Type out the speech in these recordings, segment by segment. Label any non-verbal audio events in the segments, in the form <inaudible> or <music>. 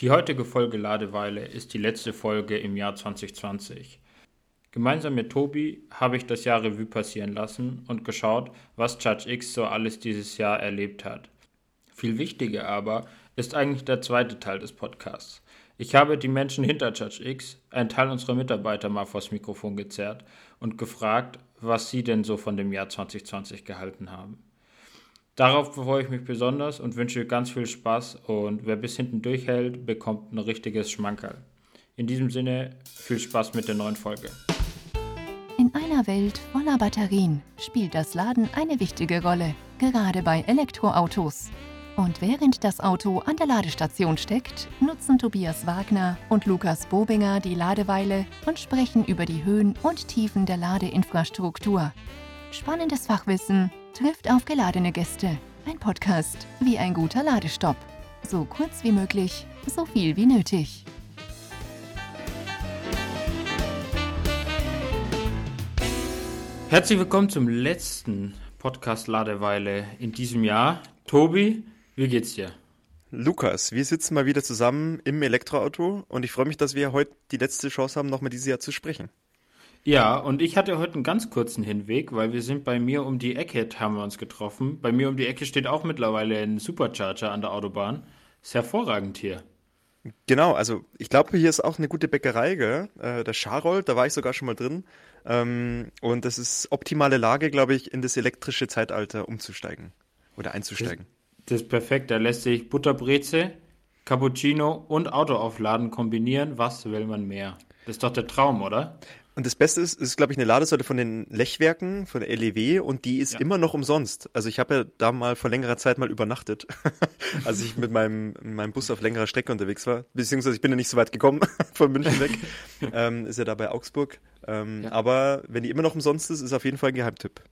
Die heutige Folge Ladeweile ist die letzte Folge im Jahr 2020. Gemeinsam mit Tobi habe ich das Jahr Revue passieren lassen und geschaut, was Judge X so alles dieses Jahr erlebt hat. Viel wichtiger aber ist eigentlich der zweite Teil des Podcasts. Ich habe die Menschen hinter Judge X, einen Teil unserer Mitarbeiter, mal vors Mikrofon gezerrt und gefragt, was sie denn so von dem Jahr 2020 gehalten haben. Darauf freue ich mich besonders und wünsche ganz viel Spaß und wer bis hinten durchhält, bekommt ein richtiges Schmankerl. In diesem Sinne, viel Spaß mit der neuen Folge. In einer Welt voller Batterien spielt das Laden eine wichtige Rolle, gerade bei Elektroautos. Und während das Auto an der Ladestation steckt, nutzen Tobias Wagner und Lukas Bobinger die Ladeweile und sprechen über die Höhen und Tiefen der Ladeinfrastruktur. Spannendes Fachwissen trifft auf geladene Gäste. Ein Podcast wie ein guter Ladestopp. So kurz wie möglich, so viel wie nötig. Herzlich willkommen zum letzten Podcast Ladeweile in diesem Jahr. Tobi, wie geht's dir? Lukas, wir sitzen mal wieder zusammen im Elektroauto und ich freue mich, dass wir heute die letzte Chance haben, nochmal dieses Jahr zu sprechen. Ja, und ich hatte heute einen ganz kurzen Hinweg, weil wir sind bei mir um die Ecke, haben wir uns getroffen. Bei mir um die Ecke steht auch mittlerweile ein Supercharger an der Autobahn. Ist hervorragend hier. Genau, also ich glaube, hier ist auch eine gute Bäckerei, gell? Äh, der Scharold, da war ich sogar schon mal drin. Ähm, und das ist optimale Lage, glaube ich, in das elektrische Zeitalter umzusteigen oder einzusteigen. Das, das ist perfekt. Da lässt sich Butterbreze, Cappuccino und Autoaufladen kombinieren. Was will man mehr? Das ist doch der Traum, oder? Und das Beste ist, ist glaube ich, eine Ladesäule von den Lechwerken, von der LEW und die ist ja. immer noch umsonst. Also ich habe ja da mal vor längerer Zeit mal übernachtet, <laughs> als ich mit meinem, meinem Bus auf längerer Strecke unterwegs war. Beziehungsweise ich bin ja nicht so weit gekommen <laughs> von München weg. <laughs> ähm, ist ja da bei Augsburg. Ähm, ja. Aber wenn die immer noch umsonst ist, ist auf jeden Fall ein Geheimtipp.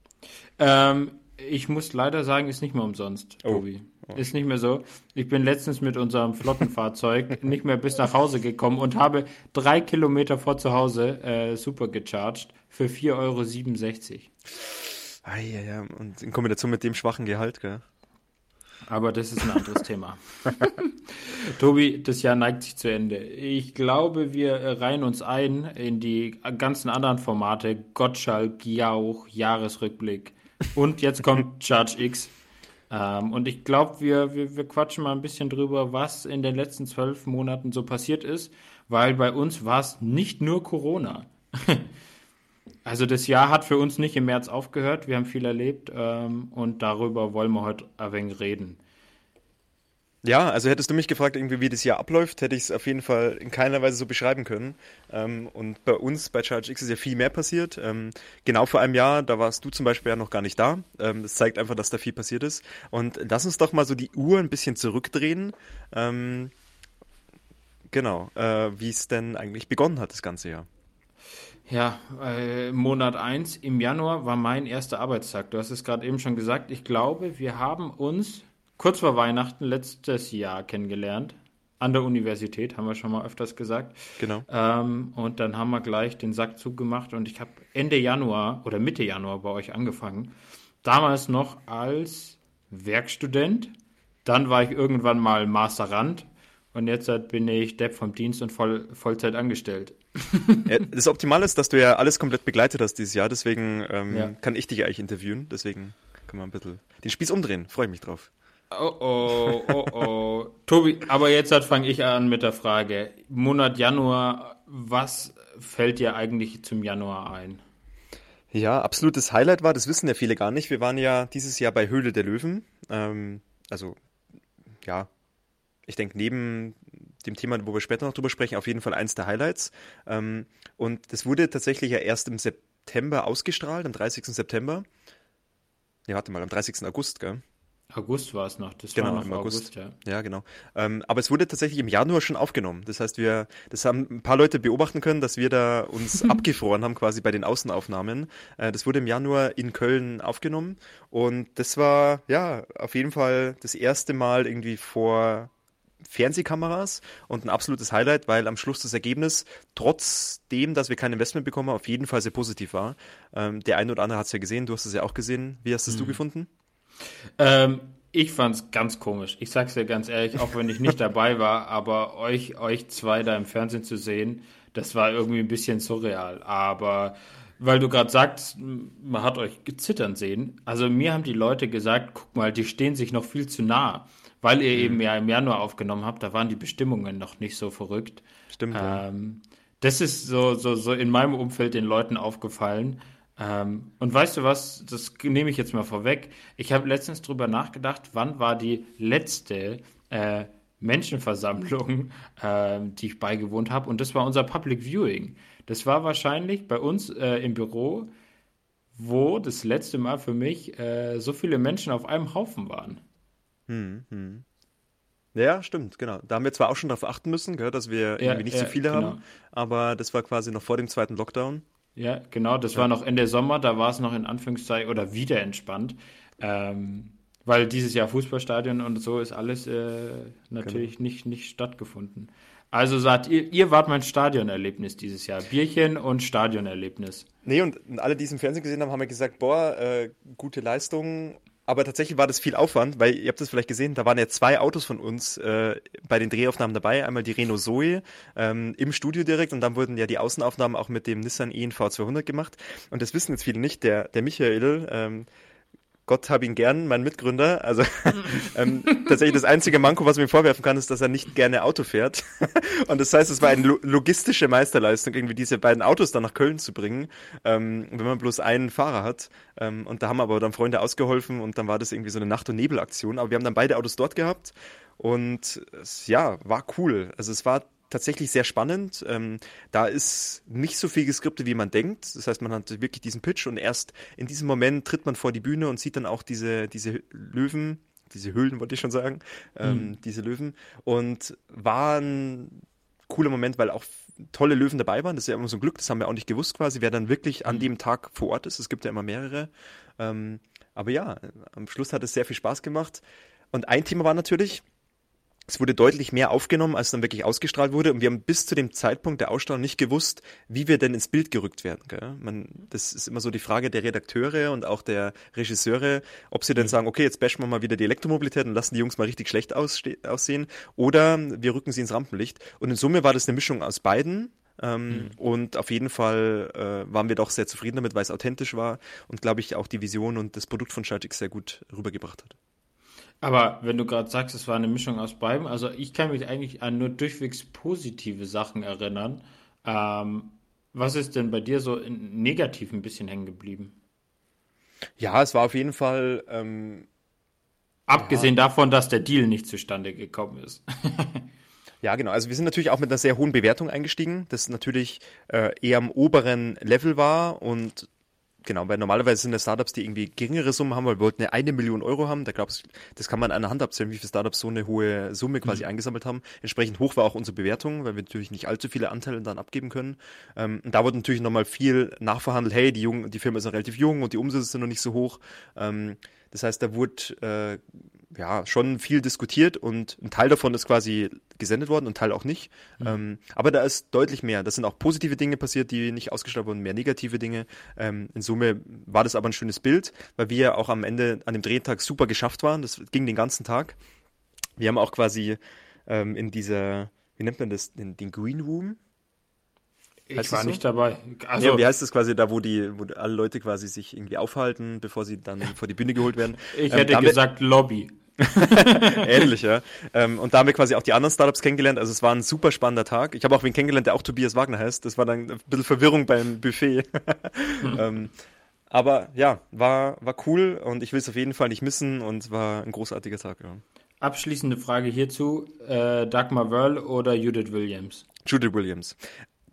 Ähm, ich muss leider sagen, ist nicht mehr umsonst, oh. Tobi. Oh. Ist nicht mehr so. Ich bin letztens mit unserem Flottenfahrzeug <laughs> nicht mehr bis nach Hause gekommen und habe drei Kilometer vor zu Hause äh, super gecharged für 4,67 Euro. Ah, ja, ja. Und in Kombination mit dem schwachen Gehalt, gell? Aber das ist ein anderes <laughs> Thema. <laughs> Tobi, das Jahr neigt sich zu Ende. Ich glaube, wir reihen uns ein in die ganzen anderen Formate. Gottschalk, Jauch, Jahresrückblick. Und jetzt kommt Charge X. Ähm, und ich glaube, wir, wir, wir quatschen mal ein bisschen drüber, was in den letzten zwölf Monaten so passiert ist, weil bei uns war es nicht nur Corona. <laughs> also das Jahr hat für uns nicht im März aufgehört, wir haben viel erlebt ähm, und darüber wollen wir heute ein wenig reden. Ja, also hättest du mich gefragt, irgendwie, wie das Jahr abläuft, hätte ich es auf jeden Fall in keiner Weise so beschreiben können. Ähm, und bei uns, bei Charge X, ist ja viel mehr passiert. Ähm, genau vor einem Jahr, da warst du zum Beispiel ja noch gar nicht da. Ähm, das zeigt einfach, dass da viel passiert ist. Und lass uns doch mal so die Uhr ein bisschen zurückdrehen. Ähm, genau, äh, wie es denn eigentlich begonnen hat, das ganze Jahr. Ja, äh, Monat 1 im Januar war mein erster Arbeitstag. Du hast es gerade eben schon gesagt. Ich glaube, wir haben uns kurz vor Weihnachten letztes Jahr kennengelernt. An der Universität, haben wir schon mal öfters gesagt. Genau. Ähm, und dann haben wir gleich den Sack zugemacht und ich habe Ende Januar oder Mitte Januar bei euch angefangen. Damals noch als Werkstudent. Dann war ich irgendwann mal Masterand und jetzt bin ich Depp vom Dienst und voll, Vollzeit angestellt. <laughs> Ja, das Optimale ist, dass du ja alles komplett begleitet hast dieses Jahr, deswegen ähm, ja. kann ich dich eigentlich interviewen. Deswegen kann man ein bisschen den Spieß umdrehen. Freue ich mich drauf. Oh oh, oh oh. Tobi, aber jetzt fange ich an mit der Frage. Monat Januar, was fällt dir eigentlich zum Januar ein? Ja, absolutes Highlight war, das wissen ja viele gar nicht. Wir waren ja dieses Jahr bei Höhle der Löwen. Ähm, also, ja, ich denke, neben dem Thema, wo wir später noch drüber sprechen, auf jeden Fall eins der Highlights. Ähm, und das wurde tatsächlich ja erst im September ausgestrahlt, am 30. September. Ja, warte mal, am 30. August, gell? August war es noch, das genau, war noch im August. August ja. ja. genau. Ähm, aber es wurde tatsächlich im Januar schon aufgenommen. Das heißt, wir, das haben ein paar Leute beobachten können, dass wir da uns <laughs> abgefroren haben, quasi bei den Außenaufnahmen. Äh, das wurde im Januar in Köln aufgenommen und das war ja auf jeden Fall das erste Mal irgendwie vor Fernsehkameras und ein absolutes Highlight, weil am Schluss das Ergebnis, trotzdem, dass wir kein Investment bekommen, auf jeden Fall sehr positiv war. Ähm, der eine oder andere hat es ja gesehen, du hast es ja auch gesehen. Wie hast es mhm. du gefunden? Ähm, ich fand es ganz komisch. Ich sag's dir ganz ehrlich, auch wenn ich nicht dabei war, aber euch, euch zwei da im Fernsehen zu sehen, das war irgendwie ein bisschen surreal. Aber weil du gerade sagst, man hat euch zittern sehen. Also mir haben die Leute gesagt, guck mal, die stehen sich noch viel zu nah, weil ihr mhm. eben ja im Januar aufgenommen habt. Da waren die Bestimmungen noch nicht so verrückt. Stimmt. Ähm, ja. Das ist so, so, so in meinem Umfeld den Leuten aufgefallen. Ähm, und weißt du was, das nehme ich jetzt mal vorweg. Ich habe letztens drüber nachgedacht, wann war die letzte äh, Menschenversammlung, <laughs> äh, die ich beigewohnt habe. Und das war unser Public Viewing. Das war wahrscheinlich bei uns äh, im Büro, wo das letzte Mal für mich äh, so viele Menschen auf einem Haufen waren. Hm, hm. Ja, stimmt, genau. Da haben wir zwar auch schon darauf achten müssen, gell, dass wir irgendwie nicht ja, so viele genau. haben, aber das war quasi noch vor dem zweiten Lockdown. Ja, genau, das ja. war noch Ende Sommer, da war es noch in Anführungszeichen oder wieder entspannt. Ähm, weil dieses Jahr Fußballstadion und so ist alles äh, natürlich genau. nicht, nicht stattgefunden. Also sagt ihr, ihr wart mein Stadionerlebnis dieses Jahr. Bierchen und Stadionerlebnis. Nee, und alle, die es im Fernsehen gesehen haben, haben ja gesagt, boah, äh, gute Leistung aber tatsächlich war das viel Aufwand, weil ihr habt das vielleicht gesehen, da waren ja zwei Autos von uns äh, bei den Drehaufnahmen dabei. Einmal die Renault Zoe ähm, im Studio direkt und dann wurden ja die Außenaufnahmen auch mit dem Nissan ENV 200 gemacht. Und das wissen jetzt viele nicht. Der, der Michael, ähm, Gott hab ihn gern, mein Mitgründer. Also <laughs> ähm, tatsächlich das einzige Manko, was man ihm vorwerfen kann, ist, dass er nicht gerne Auto fährt. <laughs> und das heißt, es war eine logistische Meisterleistung, irgendwie diese beiden Autos dann nach Köln zu bringen, ähm, wenn man bloß einen Fahrer hat. Ähm, und da haben aber dann Freunde ausgeholfen und dann war das irgendwie so eine Nacht- und Nebelaktion. Aber wir haben dann beide Autos dort gehabt und ja, war cool. Also es war tatsächlich sehr spannend. Ähm, da ist nicht so viel geskriptet, wie man denkt. Das heißt, man hat wirklich diesen Pitch und erst in diesem Moment tritt man vor die Bühne und sieht dann auch diese, diese Löwen, diese Höhlen, wollte ich schon sagen, ähm, mhm. diese Löwen. Und war ein cooler Moment, weil auch tolle Löwen dabei waren. Das ist ja immer so ein Glück, das haben wir auch nicht gewusst quasi, wer dann wirklich an mhm. dem Tag vor Ort ist. Es gibt ja immer mehrere. Ähm, aber ja, am Schluss hat es sehr viel Spaß gemacht. Und ein Thema war natürlich, es wurde deutlich mehr aufgenommen, als dann wirklich ausgestrahlt wurde. Und wir haben bis zu dem Zeitpunkt der Ausstrahlung nicht gewusst, wie wir denn ins Bild gerückt werden. Man, das ist immer so die Frage der Redakteure und auch der Regisseure, ob sie denn mhm. sagen, okay, jetzt bashen wir mal wieder die Elektromobilität und lassen die Jungs mal richtig schlecht aussehen. Oder wir rücken sie ins Rampenlicht. Und in Summe war das eine Mischung aus beiden. Ähm, mhm. Und auf jeden Fall äh, waren wir doch sehr zufrieden damit, weil es authentisch war und glaube ich auch die Vision und das Produkt von Schaltix sehr gut rübergebracht hat. Aber wenn du gerade sagst, es war eine Mischung aus beidem, also ich kann mich eigentlich an nur durchwegs positive Sachen erinnern. Ähm, was ist denn bei dir so negativ ein bisschen hängen geblieben? Ja, es war auf jeden Fall. Ähm, Abgesehen ja. davon, dass der Deal nicht zustande gekommen ist. <laughs> Ja, genau. Also wir sind natürlich auch mit einer sehr hohen Bewertung eingestiegen, das natürlich äh, eher am oberen Level war und Genau, weil normalerweise sind es Startups, die irgendwie geringere Summen haben, weil wir wollten eine, eine Million Euro haben. Da glaubst das kann man an der Hand abzählen, wie viele Startups so eine hohe Summe quasi mhm. eingesammelt haben. Entsprechend hoch war auch unsere Bewertung, weil wir natürlich nicht allzu viele Anteile dann abgeben können. Ähm, und da wurde natürlich nochmal viel nachverhandelt, hey, die, jung, die Firma ist noch relativ jung und die Umsätze sind noch nicht so hoch. Ähm, das heißt, da wurde äh, ja schon viel diskutiert und ein Teil davon ist quasi gesendet worden und ein Teil auch nicht. Mhm. Ähm, aber da ist deutlich mehr. Das sind auch positive Dinge passiert, die nicht ausgestrahlt wurden, mehr negative Dinge. Ähm, in Summe war das aber ein schönes Bild, weil wir auch am Ende an dem Drehtag super geschafft waren. Das ging den ganzen Tag. Wir haben auch quasi ähm, in dieser, wie nennt man das, den, den Green Room, ich heißt war so? nicht dabei. Also, ja, wie heißt das quasi da, wo die, wo alle Leute quasi sich irgendwie aufhalten, bevor sie dann vor die Bühne geholt werden? <laughs> Ich ähm, hätte gesagt Lobby. <laughs> Ähnlich, ja. Ähm, und da haben wir quasi auch die anderen Startups kennengelernt. Also es war ein super spannender Tag. Ich habe auch wen kennengelernt, der auch Tobias Wagner heißt. Das war dann ein bisschen Verwirrung beim Buffet. hm. <laughs> ähm, aber ja, war, war cool und ich will es auf jeden Fall nicht missen und war ein großartiger Tag. Ja. Abschließende Frage hierzu: äh, Dagmar Wörl oder Judith Williams? Judith Williams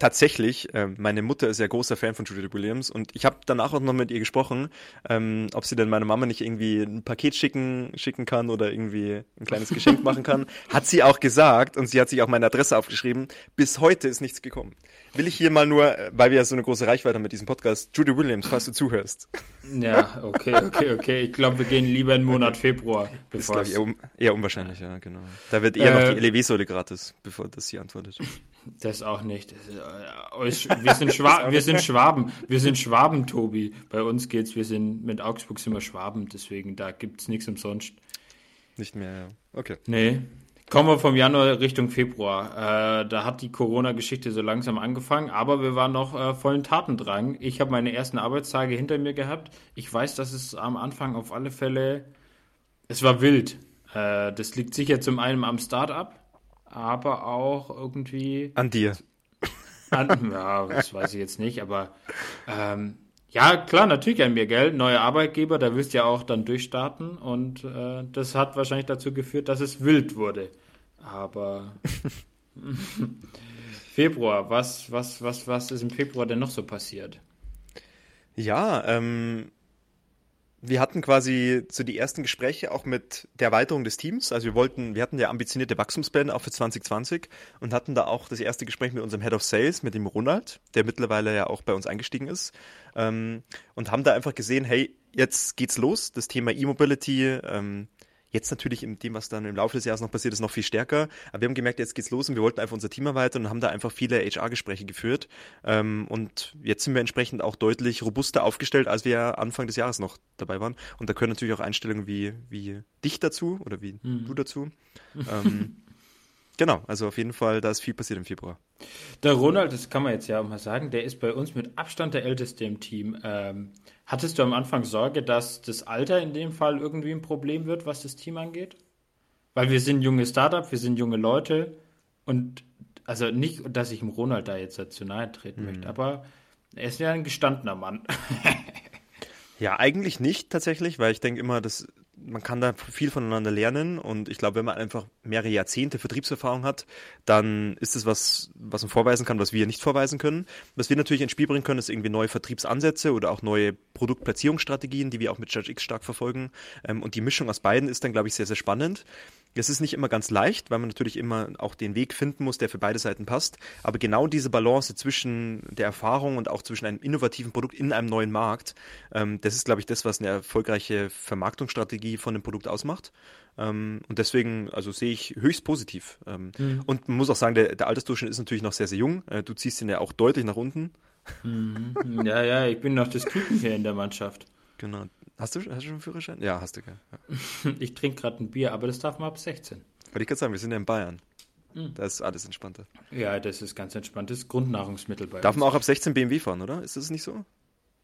tatsächlich, äh, meine Mutter ist ja großer Fan von Judy Williams und ich habe danach auch noch mit ihr gesprochen, ähm, ob sie denn meiner Mama nicht irgendwie ein Paket schicken, schicken kann oder irgendwie ein kleines <laughs> Geschenk machen kann. Hat sie auch gesagt und sie hat sich auch meine Adresse aufgeschrieben. Bis heute ist nichts gekommen. Will ich hier mal nur, äh, weil wir ja so eine große Reichweite haben mit diesem Podcast, Judy Williams, falls du zuhörst. Ja, okay, okay, okay. Ich glaube, wir gehen lieber in den Monat Februar. Bevor ist, glaube ich, eher, eher, unwahrscheinlich, ja, genau. Da wird eher äh, noch die LEW-Säule gratis, bevor das sie antwortet. Das auch nicht. Äh, wir, sind <laughs> Schwa wir sind Schwaben. Wir sind Schwaben, Tobi. Bei uns geht's, wir sind mit Augsburg sind wir Schwaben, deswegen da gibt's nichts umsonst. Nicht mehr, ja. Okay. Nee. Kommen wir vom Januar Richtung Februar. Äh, da hat die Corona-Geschichte so langsam angefangen, aber wir waren noch äh, vollen Tatendrang. Ich habe meine ersten Arbeitstage hinter mir gehabt. Ich weiß, dass es am Anfang auf alle Fälle, es war wild. Äh, das liegt sicher zum einen am Start-up, aber auch irgendwie. An dir. An, ja, das weiß ich jetzt nicht, aber ähm, ja, klar, natürlich an mir, gell? Neue Arbeitgeber, da wirst du ja auch dann durchstarten und äh, das hat wahrscheinlich dazu geführt, dass es wild wurde. Aber <laughs> Februar, was, was, was, was ist im Februar denn noch so passiert? Ja, ähm, wir hatten quasi so die ersten Gespräche auch mit der Erweiterung des Teams. Also wir wollten, wir hatten ja ambitionierte Wachstumspläne auch für 2020 und hatten da auch das erste Gespräch mit unserem Head of Sales, mit dem Ronald, der mittlerweile ja auch bei uns eingestiegen ist. Ähm, und haben da einfach gesehen, hey, jetzt geht's los. Das Thema E-Mobility, ähm, Jetzt natürlich in dem, was dann im Laufe des Jahres noch passiert ist, noch viel stärker. Aber wir haben gemerkt, jetzt geht's los und wir wollten einfach unser Team erweitern und haben da einfach viele HR-Gespräche geführt. Ähm, und jetzt sind wir entsprechend auch deutlich robuster aufgestellt, als wir Anfang des Jahres noch dabei waren. Und da können natürlich auch Einstellungen wie, wie dich dazu oder wie mhm. du dazu. ähm, <laughs> Genau, also auf jeden Fall, da ist viel passiert im Februar. Der Ronald, das kann man jetzt ja auch mal sagen, der ist bei uns mit Abstand der Älteste im Team. Ähm, hattest du am Anfang Sorge, dass das Alter in dem Fall irgendwie ein Problem wird, was das Team angeht? Weil wir sind junge Startup, wir sind junge Leute und also nicht, dass ich dem Ronald da jetzt dazu nahe treten mhm. möchte, aber er ist ja ein gestandener Mann. <laughs> ja, eigentlich nicht tatsächlich, weil ich denke immer, dass man kann da viel voneinander lernen und ich glaube, wenn man einfach mehrere Jahrzehnte Vertriebserfahrung hat, dann ist es was, was man vorweisen kann, was wir nicht vorweisen können. Was wir natürlich ins Spiel bringen können, ist irgendwie neue Vertriebsansätze oder auch neue Produktplatzierungsstrategien, die wir auch mit Judge X stark verfolgen. Ähm, und die Mischung aus beiden ist dann, glaube ich, sehr, sehr spannend. Es ist nicht immer ganz leicht, weil man natürlich immer auch den Weg finden muss, der für beide Seiten passt. Aber genau diese Balance zwischen der Erfahrung und auch zwischen einem innovativen Produkt in einem neuen Markt, ähm, das ist, glaube ich, das, was eine erfolgreiche Vermarktungsstrategie von dem Produkt ausmacht. Ähm, und deswegen, also sehe ich höchst positiv. Ähm, mhm. Und man muss auch sagen, der, der Altersdurchschnitt ist natürlich noch sehr, sehr jung. Äh, du ziehst ihn ja auch deutlich nach unten. Mhm. Ja, ja, ich bin noch das Küken hier in der Mannschaft. Genau. Hast du, hast du schon einen Führerschein? Ja, hast du. Ja. <laughs> Ich trinke gerade ein Bier, aber das darf man ab 16. Wollte ich gerade sagen, wir sind ja in Bayern. Mhm. Da ist alles entspannter. Ja, das ist ganz entspanntes Grundnahrungsmittel bei Darf uns. man auch ab 16 BMW fahren, oder? Ist das nicht so?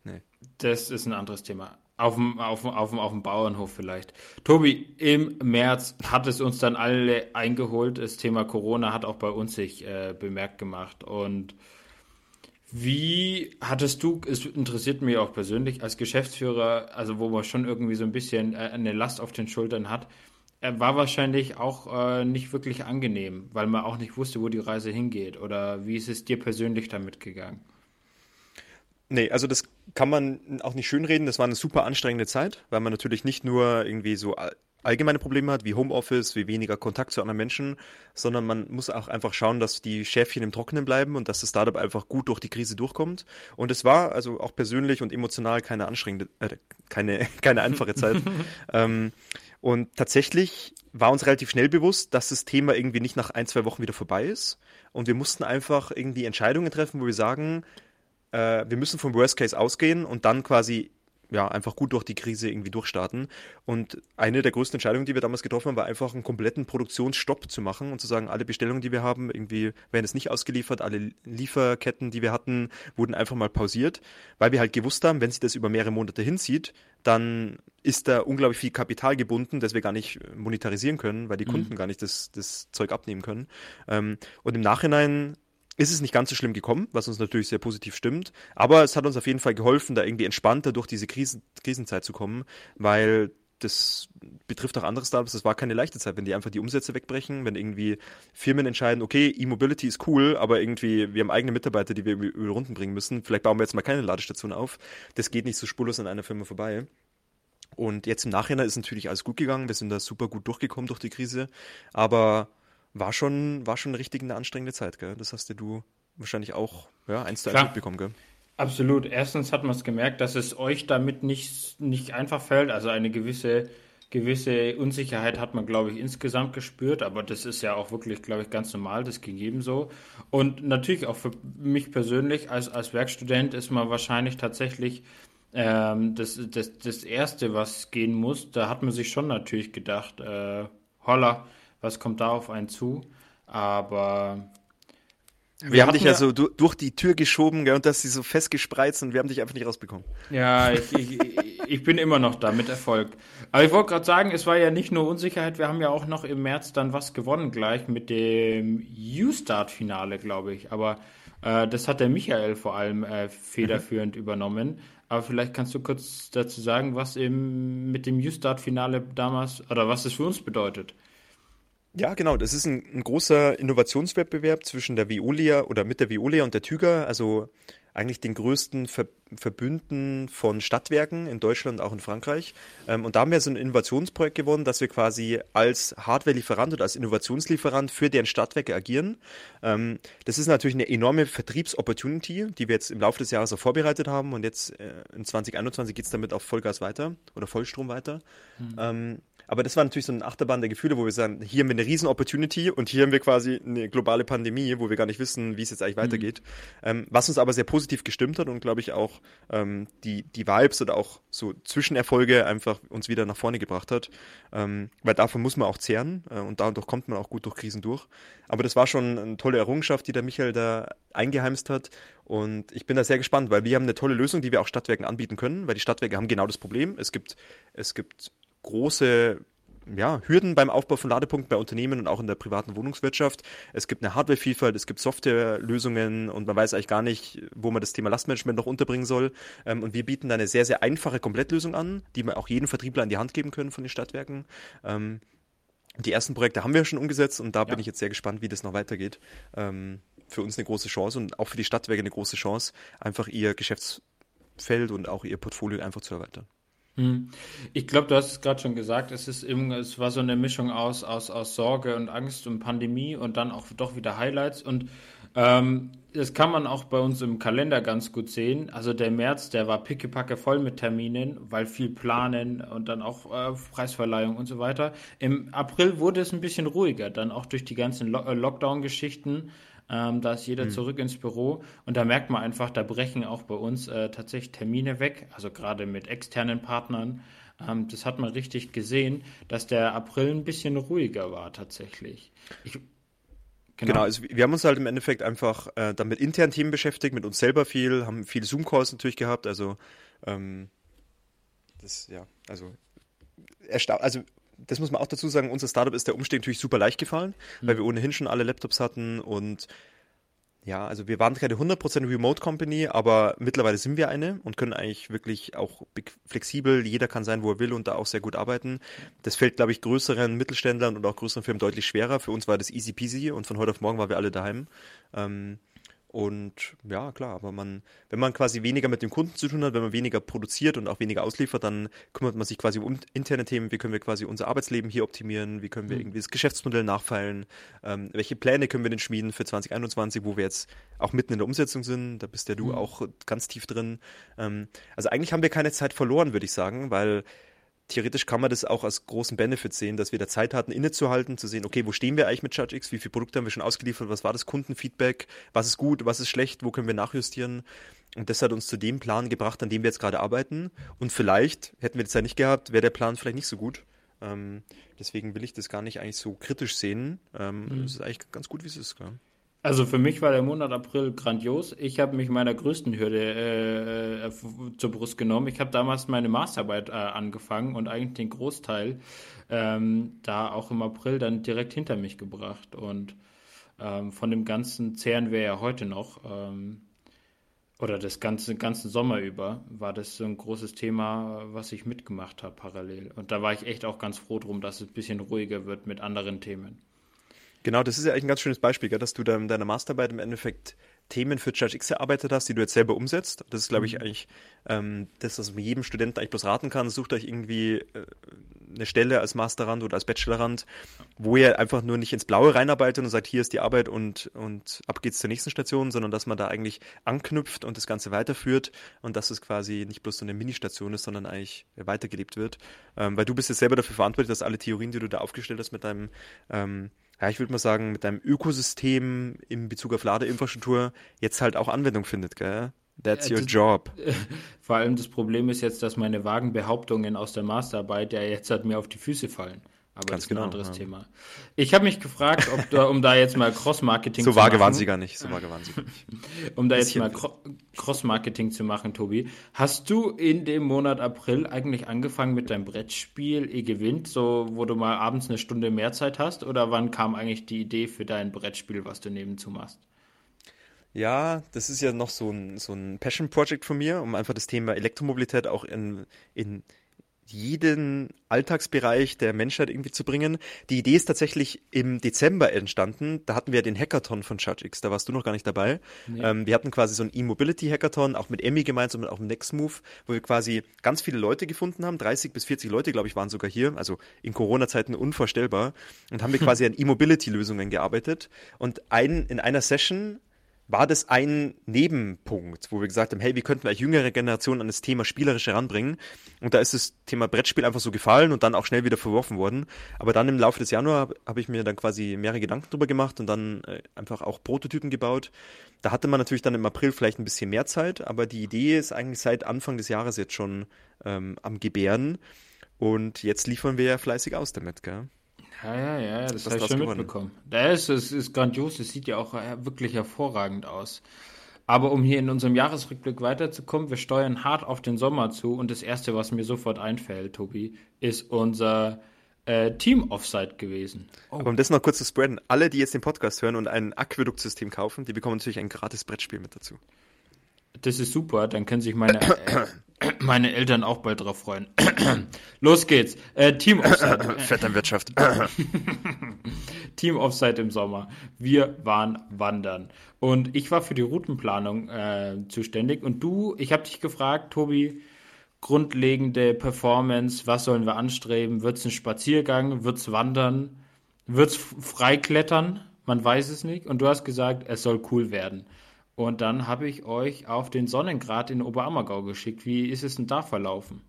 Nee. Das ist ein anderes Thema. Auf dem, auf, dem, auf, dem, auf dem Bauernhof vielleicht. Tobi, im März hat es uns dann alle eingeholt. Das Thema Corona hat auch bei uns sich äh, bemerkt gemacht. Und wie hattest du, es interessiert mich auch persönlich, als Geschäftsführer, also wo man schon irgendwie so ein bisschen äh, eine Last auf den Schultern hat, er war wahrscheinlich auch äh, nicht wirklich angenehm, weil man auch nicht wusste, wo die Reise hingeht. Oder wie ist es dir persönlich damit gegangen? Nee, also das kann man auch nicht schönreden. Das war eine super anstrengende Zeit, weil man natürlich nicht nur irgendwie so allgemeine Probleme hat, wie Homeoffice, wie weniger Kontakt zu anderen Menschen, sondern man muss auch einfach schauen, dass die Schäfchen im Trockenen bleiben und dass das Startup einfach gut durch die Krise durchkommt. Und es war also auch persönlich und emotional keine anstrengende, äh, keine, <laughs> keine einfache Zeit. <laughs> ähm, und tatsächlich war uns relativ schnell bewusst, dass das Thema irgendwie nicht nach ein, zwei Wochen wieder vorbei ist. Und wir mussten einfach irgendwie Entscheidungen treffen, wo wir sagen, äh, wir müssen vom Worst Case ausgehen und dann quasi ja, einfach gut durch die Krise irgendwie durchstarten. Und eine der größten Entscheidungen, die wir damals getroffen haben, war einfach einen kompletten Produktionsstopp zu machen und zu sagen, alle Bestellungen, die wir haben, irgendwie werden es nicht ausgeliefert, alle Lieferketten, die wir hatten, wurden einfach mal pausiert, weil wir halt gewusst haben, wenn sich das über mehrere Monate hinzieht, dann ist da unglaublich viel Kapital gebunden, das wir gar nicht monetarisieren können, weil die mhm. Kunden gar nicht das, das Zeug abnehmen können. Ähm, und im Nachhinein ist es nicht ganz so schlimm gekommen, was uns natürlich sehr positiv stimmt. Aber es hat uns auf jeden Fall geholfen, da irgendwie entspannter durch diese Krisen, Krisenzeit zu kommen, weil das betrifft auch andere Startups. Das war keine leichte Zeit, wenn die einfach die Umsätze wegbrechen, wenn irgendwie Firmen entscheiden, okay, E-Mobility ist cool, aber irgendwie, wir haben eigene Mitarbeiter, die wir über Runden bringen müssen. Vielleicht bauen wir jetzt mal keine Ladestation auf. Das geht nicht so spurlos an einer Firma vorbei. Und jetzt im Nachhinein ist natürlich alles gut gegangen. Wir sind da super gut durchgekommen durch die Krise. Aber war schon, war schon richtig eine anstrengende Zeit, gell? Das hast du wahrscheinlich auch ja, eins zu eins mitbekommen, gell? Absolut. Erstens hat man es gemerkt, dass es euch damit nicht, nicht einfach fällt. Also eine gewisse, gewisse Unsicherheit hat man, glaube ich, insgesamt gespürt. Aber das ist ja auch wirklich, glaube ich, ganz normal. Das ging ebenso. Und natürlich auch für mich persönlich als, als Werkstudent ist man wahrscheinlich tatsächlich ähm, das, das, das Erste, was gehen muss, da hat man sich schon natürlich gedacht, äh, holla, was kommt da auf einen zu? Aber wir, wir haben dich ja so durch die Tür geschoben gell, und das sie so festgespreizt und wir haben dich einfach nicht rausbekommen. Ja, ich, ich, ich bin immer noch da mit Erfolg. Aber ich wollte gerade sagen, es war ja nicht nur Unsicherheit, wir haben ja auch noch im März dann was gewonnen gleich mit dem U-Start-Finale, glaube ich. Aber äh, das hat der Michael vor allem äh, federführend mhm. übernommen. Aber vielleicht kannst du kurz dazu sagen, was eben mit dem U-Start-Finale damals oder was es für uns bedeutet. Ja, genau. Das ist ein, ein, großer Innovationswettbewerb zwischen der Veolia oder mit der Veolia und der Tüger, also eigentlich den größten Ver Verbünden von Stadtwerken in Deutschland, auch in Frankreich. Ähm, und da haben wir so ein Innovationsprojekt gewonnen, dass wir quasi als Hardware-Lieferant oder als Innovationslieferant für deren Stadtwerke agieren. Ähm, das ist natürlich eine enorme Vertriebsopportunity, die wir jetzt im Laufe des Jahres auch vorbereitet haben. Und jetzt äh, in 2021 geht es damit auf Vollgas weiter oder Vollstrom weiter. Mhm. Ähm, aber das war natürlich so eine Achterbahn der Gefühle, wo wir sagen, hier haben wir eine riesen Opportunity und hier haben wir quasi eine globale Pandemie, wo wir gar nicht wissen, wie es jetzt eigentlich mhm. weitergeht. Ähm, was uns aber sehr positiv gestimmt hat und glaube ich auch ähm, die, die Vibes oder auch so Zwischenerfolge einfach uns wieder nach vorne gebracht hat. Ähm, weil davon muss man auch zehren äh, und dadurch kommt man auch gut durch Krisen durch. Aber das war schon eine tolle Errungenschaft, die der Michael da eingeheimst hat. Und ich bin da sehr gespannt, weil wir haben eine tolle Lösung, die wir auch Stadtwerken anbieten können, weil die Stadtwerke haben genau das Problem. Es gibt, es gibt große ja, Hürden beim Aufbau von Ladepunkten bei Unternehmen und auch in der privaten Wohnungswirtschaft. Es gibt eine Hardwarevielfalt, es gibt Softwarelösungen und man weiß eigentlich gar nicht, wo man das Thema Lastmanagement noch unterbringen soll. Ähm, und wir bieten da eine sehr, sehr einfache Komplettlösung an, die wir auch jedem Vertriebler an die Hand geben können von den Stadtwerken. Ähm, die ersten Projekte haben wir schon umgesetzt und da ja. bin ich jetzt sehr gespannt, wie das noch weitergeht. Ähm, für uns eine große Chance und auch für die Stadtwerke eine große Chance, einfach ihr Geschäftsfeld und auch ihr Portfolio einfach zu erweitern. Hm. Ich glaube, du hast es gerade schon gesagt, es ist eben, es war so eine Mischung aus, aus, aus Sorge und Angst und Pandemie und dann auch doch wieder Highlights. Und ähm, das kann man auch bei uns im Kalender ganz gut sehen. Also der März, der war pickepacke voll mit Terminen, weil viel planen und dann auch äh, Preisverleihung und so weiter. Im April wurde es ein bisschen ruhiger, dann auch durch die ganzen Lo äh, Lockdown-Geschichten. Ähm, da ist jeder mhm. zurück ins Büro und da merkt man einfach, da brechen auch bei uns äh, tatsächlich Termine weg, also gerade mit externen Partnern. Ähm, das hat man richtig gesehen, dass der April ein bisschen ruhiger war tatsächlich. Ich, genau. genau. also wir haben uns halt im Endeffekt einfach äh, dann mit internen Themen beschäftigt, mit uns selber viel, haben viele Zoom-Calls natürlich gehabt, also ähm, das, ja, also also das muss man auch dazu sagen, unser Startup ist der Umstieg natürlich super leicht gefallen, mhm. weil wir ohnehin schon alle Laptops hatten und ja, also wir waren keine 100% Remote Company, aber mittlerweile sind wir eine und können eigentlich wirklich auch flexibel, jeder kann sein, wo er will und da auch sehr gut arbeiten. Das fällt, glaube ich, größeren Mittelständlern und auch größeren Firmen deutlich schwerer. Für uns war das easy peasy und von heute auf morgen waren wir alle daheim. Ähm, und ja, klar, aber man, wenn man quasi weniger mit dem Kunden zu tun hat, wenn man weniger produziert und auch weniger ausliefert, dann kümmert man sich quasi um interne Themen. Wie können wir quasi unser Arbeitsleben hier optimieren? Wie können wir mhm. irgendwie das Geschäftsmodell nachfeilen? Ähm, welche Pläne können wir denn schmieden für 2021, wo wir jetzt auch mitten in der Umsetzung sind? Da bist ja du mhm. auch ganz tief drin. Ähm, also eigentlich haben wir keine Zeit verloren, würde ich sagen, weil theoretisch kann man das auch als großen Benefit sehen, dass wir da Zeit hatten, innezuhalten, zu sehen, okay, wo stehen wir eigentlich mit ChargeX, wie viele Produkte haben wir schon ausgeliefert, was war das Kundenfeedback, was ist gut, was ist schlecht, wo können wir nachjustieren. Und das hat uns zu dem Plan gebracht, an dem wir jetzt gerade arbeiten. Und vielleicht, hätten wir die Zeit nicht gehabt, wäre der Plan vielleicht nicht so gut. Ähm, deswegen will ich das gar nicht eigentlich so kritisch sehen. Ähm, mhm. Es ist eigentlich ganz gut, wie es ist. Klar. Also für mich war der Monat April grandios. Ich habe mich meiner größten Hürde äh, äh, zur Brust genommen. Ich habe damals meine Masterarbeit äh, angefangen und eigentlich den Großteil ähm, da auch im April dann direkt hinter mich gebracht. Und ähm, von dem Ganzen zehren wir ja heute noch. Ähm, oder das ganze ganzen Sommer über war das so ein großes Thema, was ich mitgemacht habe parallel. Und da war ich echt auch ganz froh drum, dass es ein bisschen ruhiger wird mit anderen Themen. Genau, das ist ja eigentlich ein ganz schönes Beispiel, gell, dass du da in deiner Masterarbeit im Endeffekt Themen für Judge X erarbeitet hast, die du jetzt selber umsetzt. Das ist, glaube ich, mhm. eigentlich ähm, das, was man jedem Studenten eigentlich bloß raten kann. Sucht euch irgendwie äh, eine Stelle als Masterand oder als Bachelorand, wo ihr einfach nur nicht ins Blaue reinarbeitet und sagt, hier ist die Arbeit und, und ab geht's zur nächsten Station, sondern dass man da eigentlich anknüpft und das Ganze weiterführt und dass es quasi nicht bloß so eine Ministation ist, sondern eigentlich weitergelebt wird. Ähm, weil du bist jetzt selber dafür verantwortlich, dass alle Theorien, die du da aufgestellt hast mit deinem ähm, ja, ich würde mal sagen, mit deinem Ökosystem in Bezug auf Ladeinfrastruktur jetzt halt auch Anwendung findet, gell? That's your job. <laughs> Vor allem das Problem ist jetzt, dass meine vagen Behauptungen aus der Masterarbeit ja jetzt halt mir auf die Füße fallen. Aber Ganz das ist genau, ein anderes ja. Thema. Ich habe mich gefragt, ob da, um da jetzt mal Cross-Marketing so zu machen. So vage waren sie gar nicht. So vage waren sie nicht. <laughs> um da jetzt mal Cross-Marketing zu machen, Tobi. Hast du in dem Monat April eigentlich angefangen mit deinem Brettspiel Ihr gewinnt, so wo du mal abends eine Stunde mehr Zeit hast? Oder wann kam eigentlich die Idee für dein Brettspiel, was du nebenzu machst? Ja, das ist ja noch so ein, so ein Passion-Project von mir, um einfach das Thema Elektromobilität auch in, in jeden Alltagsbereich der Menschheit irgendwie zu bringen. Die Idee ist tatsächlich im Dezember entstanden. Da hatten wir den Hackathon von ChargeX. Da warst du noch gar nicht dabei. Nee. Ähm, wir hatten quasi so ein E-Mobility-Hackathon, auch mit Emmy gemeinsam und auch mit Nextmove, wo wir quasi ganz viele Leute gefunden haben. 30 bis 40 Leute, glaube ich, waren sogar hier. Also in Corona-Zeiten unvorstellbar. Und haben wir <laughs> quasi an E-Mobility-Lösungen gearbeitet. Und ein, in einer Session war das ein Nebenpunkt, wo wir gesagt haben, hey, wie könnten wir jüngere Generation an das Thema spielerisch heranbringen? Und da ist das Thema Brettspiel einfach so gefallen und dann auch schnell wieder verworfen worden. Aber dann im Laufe des Januar habe ich mir dann quasi mehrere Gedanken drüber gemacht und dann äh, einfach auch Prototypen gebaut. Da hatte man natürlich dann im April vielleicht ein bisschen mehr Zeit, aber die Idee ist eigentlich seit Anfang des Jahres jetzt schon ähm, am Gebären. Und jetzt liefern wir ja fleißig aus damit, gell? Ja, ja, ja, das habe ich schon gewonnen. mitbekommen. Das ist, ist grandios, es sieht ja auch äh, wirklich hervorragend aus. Aber um hier in unserem Jahresrückblick weiterzukommen, wir steuern hart auf den Sommer zu und das Erste, was mir sofort einfällt, Tobi, ist unser äh, Team-Offsite gewesen. Oh. Aber um das noch kurz zu spreaden, alle, die jetzt den Podcast hören und ein Aquäduktsystem kaufen, die bekommen natürlich ein gratis Brettspiel mit dazu. Das ist super, dann können sich meine, äh, meine Eltern auch bald drauf freuen. <clears throat> Los geht's. Äh, Team <clears throat> Offside. Vetternwirtschaft. <laughs> <clears throat> Team Offside im Sommer. Wir waren wandern. Und ich war für die Routenplanung äh, zuständig. Und du, ich habe dich gefragt, Tobi, grundlegende Performance, was sollen wir anstreben? Wird es ein Spaziergang? Wird es wandern? Wird es freiklettern? Man weiß es nicht. Und du hast gesagt, es soll cool werden. Und dann habe ich euch auf den Sonnengrad in Oberammergau geschickt. Wie ist es denn da verlaufen?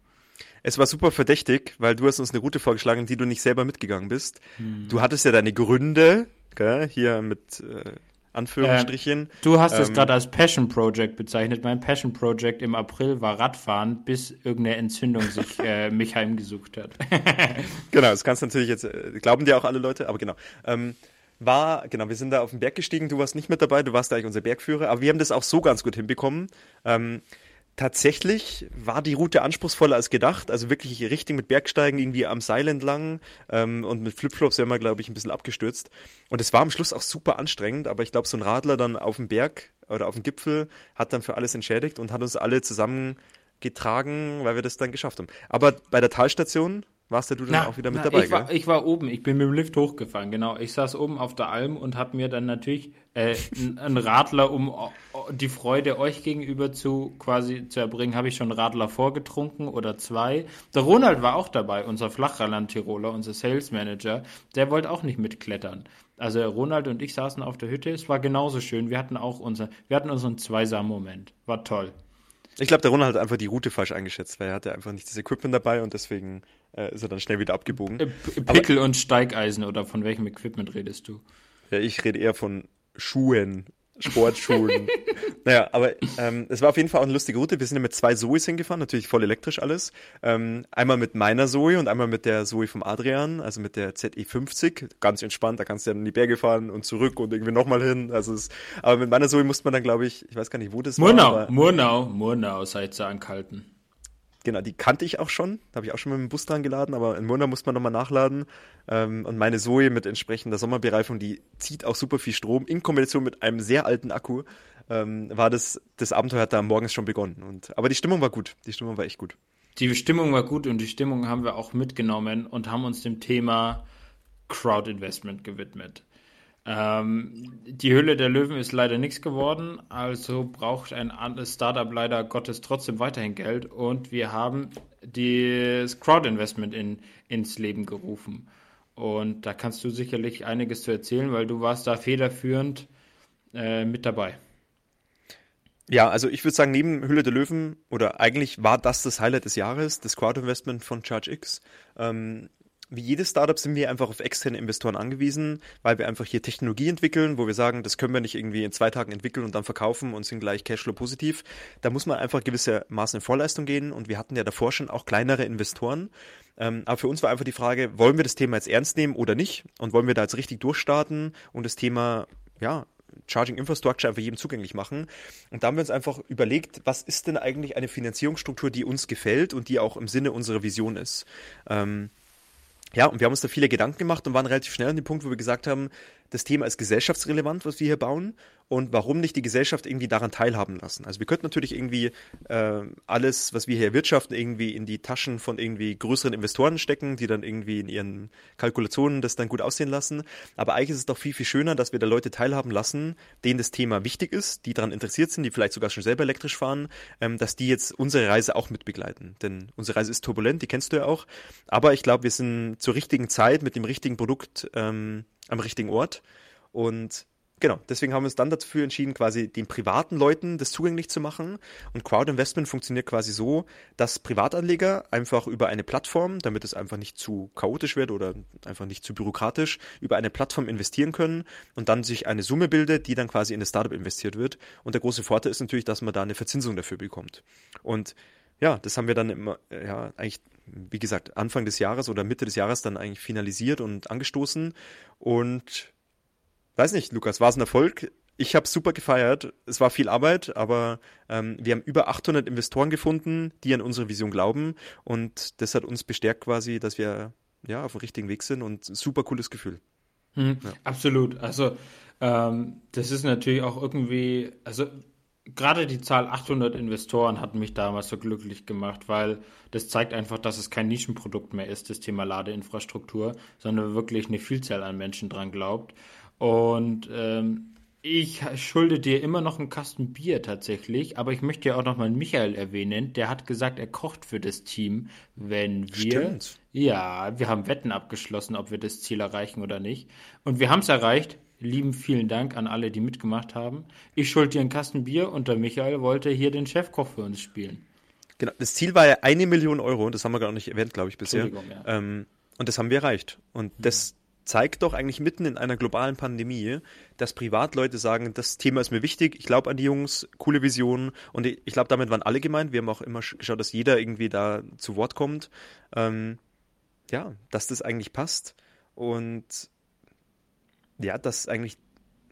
Es war super verdächtig, weil du hast uns eine Route vorgeschlagen, die du nicht selber mitgegangen bist. Hm. Du hattest ja deine Gründe, gell, hier mit äh, Anführungsstrichen. Äh, du hast ähm, es gerade als Passion Project bezeichnet. Mein Passion Project im April war Radfahren, bis irgendeine Entzündung sich <laughs> äh, mich heimgesucht hat. genau, das kannst du natürlich jetzt, äh, glauben dir auch alle Leute, aber genau. Ähm, war, genau, wir sind da auf den Berg gestiegen, du warst nicht mit dabei, du warst eigentlich unser Bergführer, aber wir haben das auch so ganz gut hinbekommen. Ähm, tatsächlich war die Route anspruchsvoller als gedacht, also wirklich richtig mit Bergsteigen irgendwie am Seil entlang ähm, und mit Flipflops wären wir, glaube ich, ein bisschen abgestürzt. Und es war am Schluss auch super anstrengend, aber ich glaube, so ein Radler dann auf dem Berg oder auf dem Gipfel hat dann für alles entschädigt und hat uns alle zusammengetragen, weil wir das dann geschafft haben. Aber bei der Talstation warst ja du dann na, auch wieder mit na, dabei, ich war, ich war oben, ich bin mit dem Lift hochgefahren, genau. Ich saß oben auf der Alm und habe mir dann natürlich äh, einen Radler, um die Freude euch gegenüber zu quasi zu erbringen, habe ich schon Radler vorgetrunken oder zwei. Der Ronald war auch dabei, unser Flachland-Tiroler, unser Sales Manager. Der wollte auch nicht mitklettern. Also Ronald und ich saßen auf der Hütte. Es war genauso schön. Wir hatten auch unser, wir hatten unseren Zweisam-Moment. War toll. Ich glaube, der Ronald hat einfach die Route falsch eingeschätzt, weil er hatte einfach nicht das Equipment dabei und deswegen äh, ist er dann schnell wieder abgebogen. Äh, Pickel Aber, und Steigeisen oder von welchem Equipment redest du? Ja, ich rede eher von Schuhen, Sportschuhen. <laughs> naja, aber ähm, es war auf jeden Fall auch eine lustige Route. Wir sind ja mit zwei Zoes hingefahren, natürlich voll elektrisch alles. Ähm, einmal mit meiner Zoe und einmal mit der Zoe vom Adrian, also mit der ZE50. Ganz entspannt, da kannst du ja in die Berge fahren und zurück und irgendwie nochmal hin. Also es, aber mit meiner Zoe musste man dann, glaube ich, ich weiß gar nicht, wo das Murnau, war. Murnau, Murnau, Murnau, seid ihr ankalten. Genau, die kannte ich auch schon. Da habe ich auch schon mit dem Bus dran geladen, aber in Murnau muss man nochmal nachladen. Ähm, und meine Zoe mit entsprechender Sommerbereifung, die zieht auch super viel Strom. In Kombination mit einem sehr alten Akku ähm, war das, das Abenteuer hat da morgens schon begonnen. Und, aber die Stimmung war gut. Die Stimmung war echt gut. Die Stimmung war gut und die Stimmung haben wir auch mitgenommen und haben uns dem Thema Crowd Investment gewidmet. Ähm, die Hülle der Löwen ist leider nichts geworden, also braucht ein Startup leider Gottes trotzdem weiterhin Geld und wir haben das Crowd-Investment in, ins Leben gerufen. Und da kannst du sicherlich einiges zu erzählen, weil du warst da federführend äh, mit dabei. Ja, also ich würde sagen, neben Hülle der Löwen, oder eigentlich war das das Highlight des Jahres, das Crowd-Investment von ChargeX. Ähm, wie jedes Startup sind wir einfach auf externe Investoren angewiesen, weil wir einfach hier Technologie entwickeln, wo wir sagen, das können wir nicht irgendwie in zwei Tagen entwickeln und dann verkaufen und sind gleich Cashflow positiv. Da muss man einfach gewissermaßen in Vorleistung gehen und wir hatten ja davor schon auch kleinere Investoren. Ähm, aber für uns war einfach die Frage, wollen wir das Thema jetzt ernst nehmen oder nicht? Und wollen wir da jetzt richtig durchstarten und das Thema, ja, Charging Infrastructure einfach jedem zugänglich machen. Und da haben wir uns einfach überlegt, was ist denn eigentlich eine Finanzierungsstruktur, die uns gefällt und die auch im Sinne unserer Vision ist. Ähm, ja, und wir haben uns da viele Gedanken gemacht und waren relativ schnell an dem Punkt, wo wir gesagt haben, das Thema ist gesellschaftsrelevant, was wir hier bauen und warum nicht die Gesellschaft irgendwie daran teilhaben lassen. Also wir könnten natürlich irgendwie äh, alles, was wir hier wirtschaften, irgendwie in die Taschen von irgendwie größeren Investoren stecken, die dann irgendwie in ihren Kalkulationen das dann gut aussehen lassen. Aber eigentlich ist es doch viel, viel schöner, dass wir da Leute teilhaben lassen, denen das Thema wichtig ist, die daran interessiert sind, die vielleicht sogar schon selber elektrisch fahren, ähm, dass die jetzt unsere Reise auch mitbegleiten. Denn unsere Reise ist turbulent, die kennst du ja auch. Aber ich glaube, wir sind zur richtigen Zeit mit dem richtigen Produkt ähm, am richtigen Ort. Und genau, deswegen haben wir uns dann dafür entschieden, quasi den privaten Leuten das zugänglich zu machen. Und Crowd Investment funktioniert quasi so, dass Privatanleger einfach über eine Plattform, damit es einfach nicht zu chaotisch wird oder einfach nicht zu bürokratisch, über eine Plattform investieren können und dann sich eine Summe bildet, die dann quasi in das Startup investiert wird. Und der große Vorteil ist natürlich, dass man da eine Verzinsung dafür bekommt. Und ja, das haben wir dann immer, ja, eigentlich wie gesagt, Anfang des Jahres oder Mitte des Jahres dann eigentlich finalisiert und angestoßen. Und weiß nicht, Lukas, war es ein Erfolg? Ich habe super gefeiert. Es war viel Arbeit, aber ähm, wir haben über 800 Investoren gefunden, die an unsere Vision glauben. Und das hat uns bestärkt quasi, dass wir ja auf dem richtigen Weg sind und super cooles Gefühl. Mhm, ja. Absolut. Also ähm, das ist natürlich auch irgendwie, also gerade die Zahl 800 Investoren hat mich damals so glücklich gemacht, weil das zeigt einfach, dass es kein Nischenprodukt mehr ist, das Thema Ladeinfrastruktur, sondern wirklich eine Vielzahl an Menschen dran glaubt. Und ähm, ich schulde dir immer noch einen Kasten Bier tatsächlich, aber ich möchte ja auch noch mal Michael erwähnen. Der hat gesagt, er kocht für das Team, wenn wir. Stimmt. Ja, wir haben Wetten abgeschlossen, ob wir das Ziel erreichen oder nicht. Und wir haben es erreicht lieben vielen Dank an alle, die mitgemacht haben. Ich schuld dir einen Kasten Bier und der Michael wollte hier den Chefkoch für uns spielen. Genau, das Ziel war ja eine Million Euro, das haben wir gar nicht erwähnt, glaube ich, bisher. Ja. Ähm, und das haben wir erreicht. Und mhm. das zeigt doch eigentlich mitten in einer globalen Pandemie, dass Privatleute sagen, das Thema ist mir wichtig, ich glaube an die Jungs, coole Visionen und ich, ich glaube, damit waren alle gemeint. Wir haben auch immer geschaut, dass jeder irgendwie da zu Wort kommt. Ähm, ja, dass das eigentlich passt. Und ja, das eigentlich,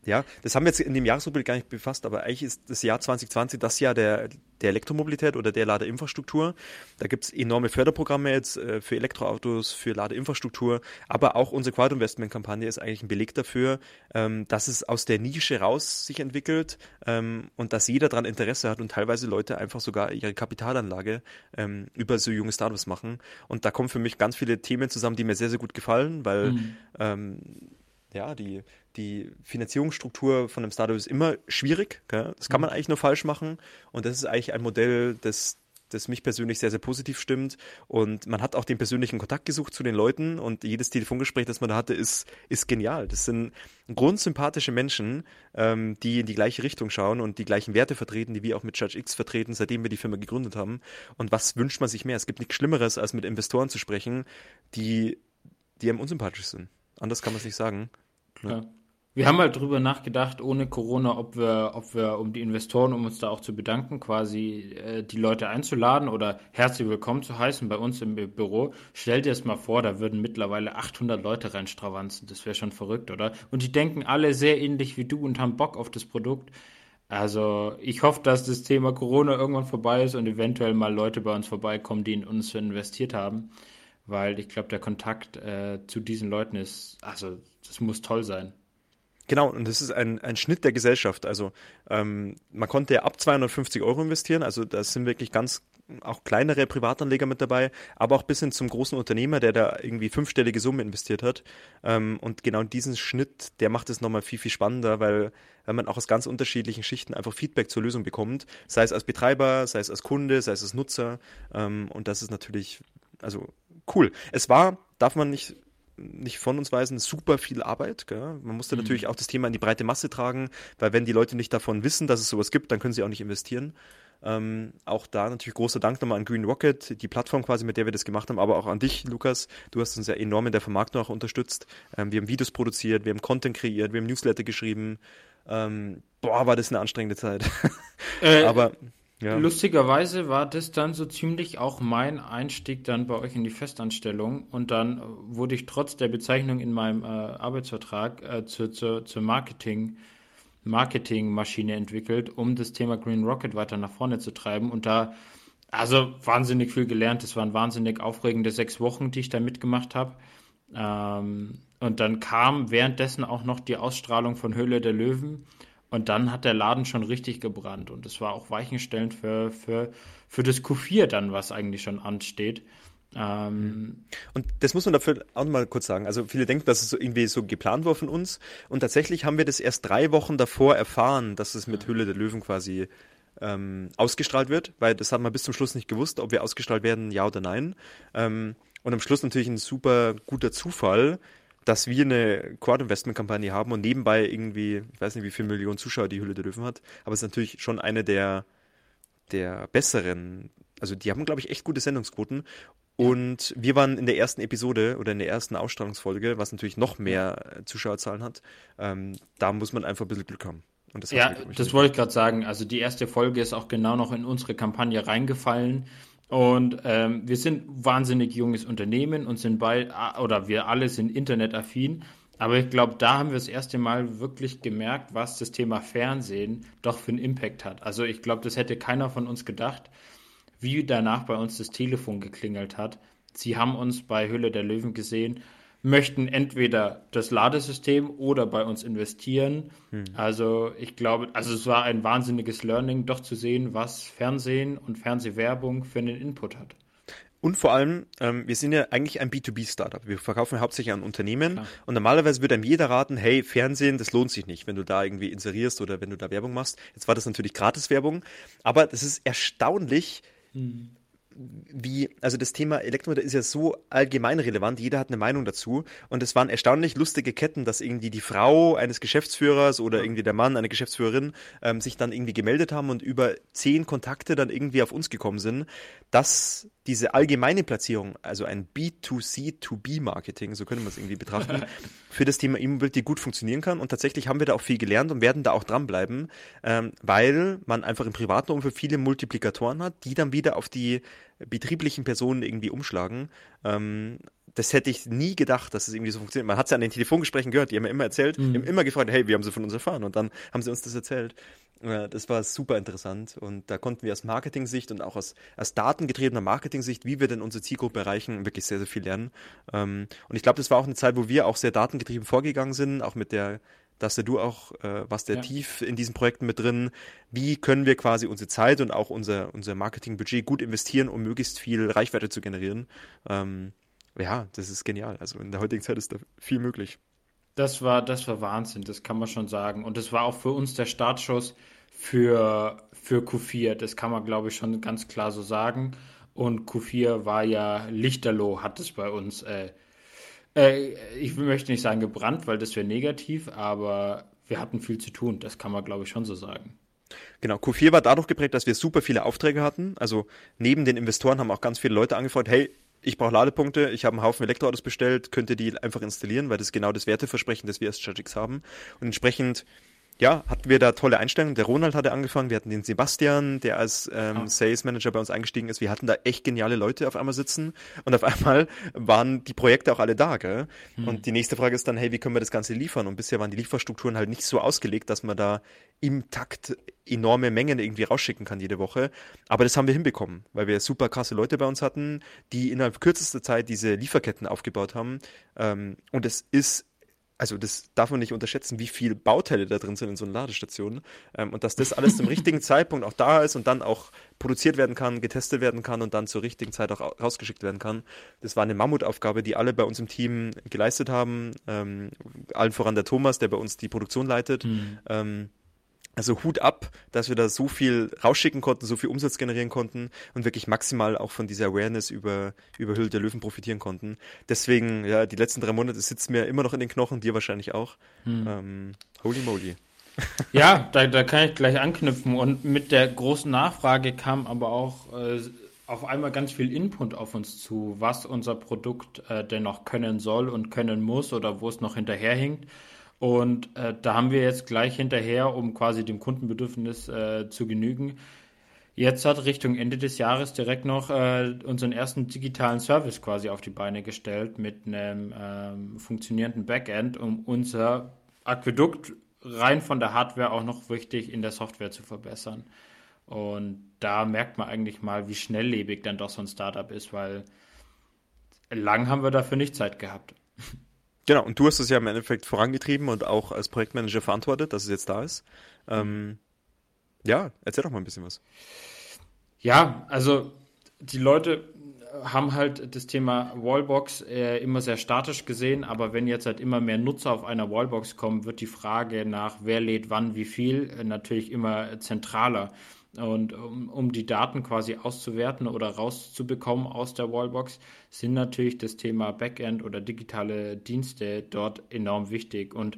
ja, das haben wir jetzt in dem Jahresrückblick gar nicht befasst, aber eigentlich ist das Jahr 2020 das Jahr der, der Elektromobilität oder der Ladeinfrastruktur. Da gibt's enorme Förderprogramme jetzt äh, für Elektroautos, für Ladeinfrastruktur, aber auch unsere Quad-Investment-Kampagne ist eigentlich ein Beleg dafür, ähm, dass es aus der Nische raus sich entwickelt ähm, und dass jeder daran Interesse hat und teilweise Leute einfach sogar ihre Kapitalanlage ähm, über so junge Startups machen. Und da kommen für mich ganz viele Themen zusammen, die mir sehr, sehr gut gefallen, weil mhm. Ja, die, die Finanzierungsstruktur von einem Startup ist immer schwierig. Gell? Das kann man mhm. eigentlich nur falsch machen. Und das ist eigentlich ein Modell, das, das mich persönlich sehr, sehr positiv stimmt. Und man hat auch den persönlichen Kontakt gesucht zu den Leuten und jedes Telefongespräch, das man da hatte, ist, ist genial. Das sind grundsympathische Menschen, ähm, die in die gleiche Richtung schauen und die gleichen Werte vertreten, die wir auch mit Judge X vertreten, seitdem wir die Firma gegründet haben. Und was wünscht man sich mehr? Es gibt nichts Schlimmeres, als mit Investoren zu sprechen, die, die einem unsympathisch sind. Anders kann man es nicht sagen. Ja. Wir haben halt drüber nachgedacht, ohne Corona, ob wir, ob wir, um die Investoren, um uns da auch zu bedanken, quasi äh, die Leute einzuladen oder herzlich willkommen zu heißen bei uns im Büro. Stell dir es mal vor, da würden mittlerweile 800 Leute reinstravanzen. Das wäre schon verrückt, oder? Und die denken alle sehr ähnlich wie du und haben Bock auf das Produkt. Also ich hoffe, dass das Thema Corona irgendwann vorbei ist und eventuell mal Leute bei uns vorbeikommen, die in uns investiert haben weil ich glaube, der Kontakt äh, zu diesen Leuten ist, also das muss toll sein. Genau, und das ist ein, ein Schnitt der Gesellschaft. Also ähm, man konnte ja ab 250 Euro investieren, also da sind wirklich ganz auch kleinere Privatanleger mit dabei, aber auch bis hin zum großen Unternehmer, der da irgendwie fünfstellige Summen investiert hat. Ähm, und genau diesen Schnitt, der macht es nochmal viel, viel spannender, weil, weil man auch aus ganz unterschiedlichen Schichten einfach Feedback zur Lösung bekommt, sei es als Betreiber, sei es als Kunde, sei es als Nutzer. Ähm, und das ist natürlich, also cool. Es war, darf man nicht nicht von uns weisen, super viel Arbeit. Gell? Man musste mhm. natürlich auch das Thema in die breite Masse tragen, weil wenn die Leute nicht davon wissen, dass es sowas gibt, dann können sie auch nicht investieren. Ähm, auch da natürlich großer Dank nochmal an Green Rocket, die Plattform quasi, mit der wir das gemacht haben, aber auch an dich, Lukas. Du hast uns ja enorm in der Vermarktung auch unterstützt. Ähm, wir haben Videos produziert, wir haben Content kreiert, wir haben Newsletter geschrieben. Ähm, boah, war das eine anstrengende Zeit. <laughs> Äh, aber ja. Lustigerweise war das dann so ziemlich auch mein Einstieg dann bei euch in die Festanstellung und dann wurde ich trotz der Bezeichnung in meinem äh, Arbeitsvertrag äh, zur, zur, zur Marketing, Marketingmaschine entwickelt, um das Thema Green Rocket weiter nach vorne zu treiben und da also wahnsinnig viel gelernt. Es waren wahnsinnig aufregende sechs Wochen, die ich da mitgemacht habe. Ähm, und dann kam währenddessen auch noch die Ausstrahlung von Höhle der Löwen. Und dann hat der Laden schon richtig gebrannt. Und es war auch weichenstellend für, für, für das Q4 dann, was eigentlich schon ansteht. Ähm, und das muss man dafür auch mal kurz sagen. Also viele denken, dass es so irgendwie so geplant war von uns. Und tatsächlich haben wir das erst drei Wochen davor erfahren, dass es mit Hülle der Löwen quasi ähm, ausgestrahlt wird, weil das haben wir bis zum Schluss nicht gewusst, ob wir ausgestrahlt werden, ja oder nein. Ähm, und am Schluss natürlich ein super guter Zufall, dass wir eine Quad-Investment-Kampagne haben und nebenbei irgendwie, ich weiß nicht, wie viele Millionen Zuschauer die Hülle der Löwen hat, aber es ist natürlich schon eine der, der besseren, also die haben, glaube ich, echt gute Sendungsquoten. Und wir waren in der ersten Episode oder in der ersten Ausstrahlungsfolge, was natürlich noch mehr Zuschauerzahlen hat. Ähm, da muss man einfach ein bisschen Glück haben. Das ja, das wollte ich gerade sagen. Also die erste Folge ist auch genau noch in unsere Kampagne reingefallen. Und ähm, wir sind wahnsinnig junges Unternehmen und sind bei, oder wir alle sind internetaffin. Aber ich glaube, da haben wir das erste Mal wirklich gemerkt, was das Thema Fernsehen doch für einen Impact hat. Also ich glaube, das hätte keiner von uns gedacht, wie danach bei uns das Telefon geklingelt hat. Sie haben uns bei Hülle der Löwen gesehen möchten entweder das Ladesystem oder bei uns investieren. Hm. Also ich glaube, also es war ein wahnsinniges Learning, doch zu sehen, was Fernsehen und Fernsehwerbung für einen Input hat. Und vor allem, ähm, wir sind ja eigentlich ein B2B-Startup. Wir verkaufen hauptsächlich an Unternehmen. Klar. Und normalerweise würde einem jeder raten, hey, Fernsehen, das lohnt sich nicht, wenn du da irgendwie inserierst oder wenn du da Werbung machst. Jetzt war das natürlich Gratiswerbung. Aber das ist erstaunlich, hm wie, also das Thema Elektromotor ist ja so allgemein relevant, jeder hat eine Meinung dazu. Und es waren erstaunlich lustige Ketten, dass irgendwie die Frau eines Geschäftsführers oder irgendwie der Mann, eine Geschäftsführerin, ähm, sich dann irgendwie gemeldet haben und über zehn Kontakte dann irgendwie auf uns gekommen sind, dass diese allgemeine Platzierung, also ein B2C-to-B-Marketing, so könnte man es irgendwie betrachten, <laughs> für das Thema E-Mobility gut funktionieren kann. Und tatsächlich haben wir da auch viel gelernt und werden da auch dranbleiben, ähm, weil man einfach im privaten Umfeld viele Multiplikatoren hat, die dann wieder auf die betrieblichen Personen irgendwie umschlagen. Ähm, das hätte ich nie gedacht, dass es irgendwie so funktioniert. Man hat es ja an den Telefongesprächen gehört, die haben mir immer erzählt, mhm. die haben immer gefragt, hey, wie haben sie von uns erfahren? Und dann haben sie uns das erzählt. Ja, das war super interessant und da konnten wir aus Marketing-Sicht und auch aus, aus datengetriebener Marketing-Sicht, wie wir denn unsere Zielgruppe erreichen, wirklich sehr, sehr viel lernen. Ähm, und ich glaube, das war auch eine Zeit, wo wir auch sehr datengetrieben vorgegangen sind, auch mit der dass du auch, äh, was der ja. tief in diesen Projekten mit drin. Wie können wir quasi unsere Zeit und auch unser, unser Marketingbudget gut investieren, um möglichst viel Reichweite zu generieren? Ähm, ja, das ist genial. Also in der heutigen Zeit ist da viel möglich. Das war, das war Wahnsinn, das kann man schon sagen. Und das war auch für uns der Startschuss für, für Q4. Das kann man, glaube ich, schon ganz klar so sagen. Und Q4 war ja Lichterloh, hat es bei uns, äh, äh, ich möchte nicht sagen gebrannt, weil das wäre negativ, aber wir hatten viel zu tun. Das kann man, glaube ich, schon so sagen. Genau, Q4 war dadurch geprägt, dass wir super viele Aufträge hatten. Also neben den Investoren haben auch ganz viele Leute angefragt, hey, ich brauche Ladepunkte, ich habe einen Haufen Elektroautos bestellt, könnt ihr die einfach installieren, weil das ist genau das Werteversprechen, das wir als Strategics haben. Und entsprechend ja, hatten wir da tolle Einstellungen. Der Ronald hatte angefangen, wir hatten den Sebastian, der als ähm, ah. Sales Manager bei uns eingestiegen ist. Wir hatten da echt geniale Leute auf einmal sitzen und auf einmal waren die Projekte auch alle da. Gell? Hm. Und die nächste Frage ist dann, hey, wie können wir das Ganze liefern? Und bisher waren die Lieferstrukturen halt nicht so ausgelegt, dass man da im Takt enorme Mengen irgendwie rausschicken kann jede Woche. Aber das haben wir hinbekommen, weil wir super krasse Leute bei uns hatten, die innerhalb kürzester Zeit diese Lieferketten aufgebaut haben. Ähm, und es ist also das darf man nicht unterschätzen, wie viele Bauteile da drin sind in so einer Ladestation. Ähm, und dass das alles zum richtigen <laughs> Zeitpunkt auch da ist und dann auch produziert werden kann, getestet werden kann und dann zur richtigen Zeit auch rausgeschickt werden kann. Das war eine Mammutaufgabe, die alle bei uns im Team geleistet haben. Ähm, allen voran der Thomas, der bei uns die Produktion leitet. Mhm. Ähm, also Hut ab, dass wir da so viel rausschicken konnten, so viel Umsatz generieren konnten und wirklich maximal auch von dieser Awareness über, über Hülle der Löwen profitieren konnten. Deswegen, ja, die letzten drei Monate sitzen mir immer noch in den Knochen, dir wahrscheinlich auch. Hm. Ähm, holy moly. Ja, da, da kann ich gleich anknüpfen. Und mit der großen Nachfrage kam aber auch äh, auf einmal ganz viel Input auf uns zu, was unser Produkt äh, denn noch können soll und können muss oder wo es noch hinterherhinkt. Und äh, da haben wir jetzt gleich hinterher, um quasi dem Kundenbedürfnis äh, zu genügen, jetzt hat Richtung Ende des Jahres direkt noch äh, unseren ersten digitalen Service quasi auf die Beine gestellt mit einem ähm, funktionierenden Backend, um unser Aquädukt rein von der Hardware auch noch richtig in der Software zu verbessern. Und da merkt man eigentlich mal, wie schnelllebig dann doch so ein Startup ist, weil lang haben wir dafür nicht Zeit gehabt. <laughs> Genau, und du hast es ja im Endeffekt vorangetrieben und auch als Projektmanager verantwortet, dass es jetzt da ist. Ähm, ja, erzähl doch mal ein bisschen was. Ja, also die Leute haben halt das Thema Wallbox äh, immer sehr statisch gesehen, aber wenn jetzt halt immer mehr Nutzer auf einer Wallbox kommen, wird die Frage nach, wer lädt wann wie viel, äh, natürlich immer zentraler. Und um, um, die Daten quasi auszuwerten oder rauszubekommen aus der Wallbox, sind natürlich das Thema Backend oder digitale Dienste dort enorm wichtig. Und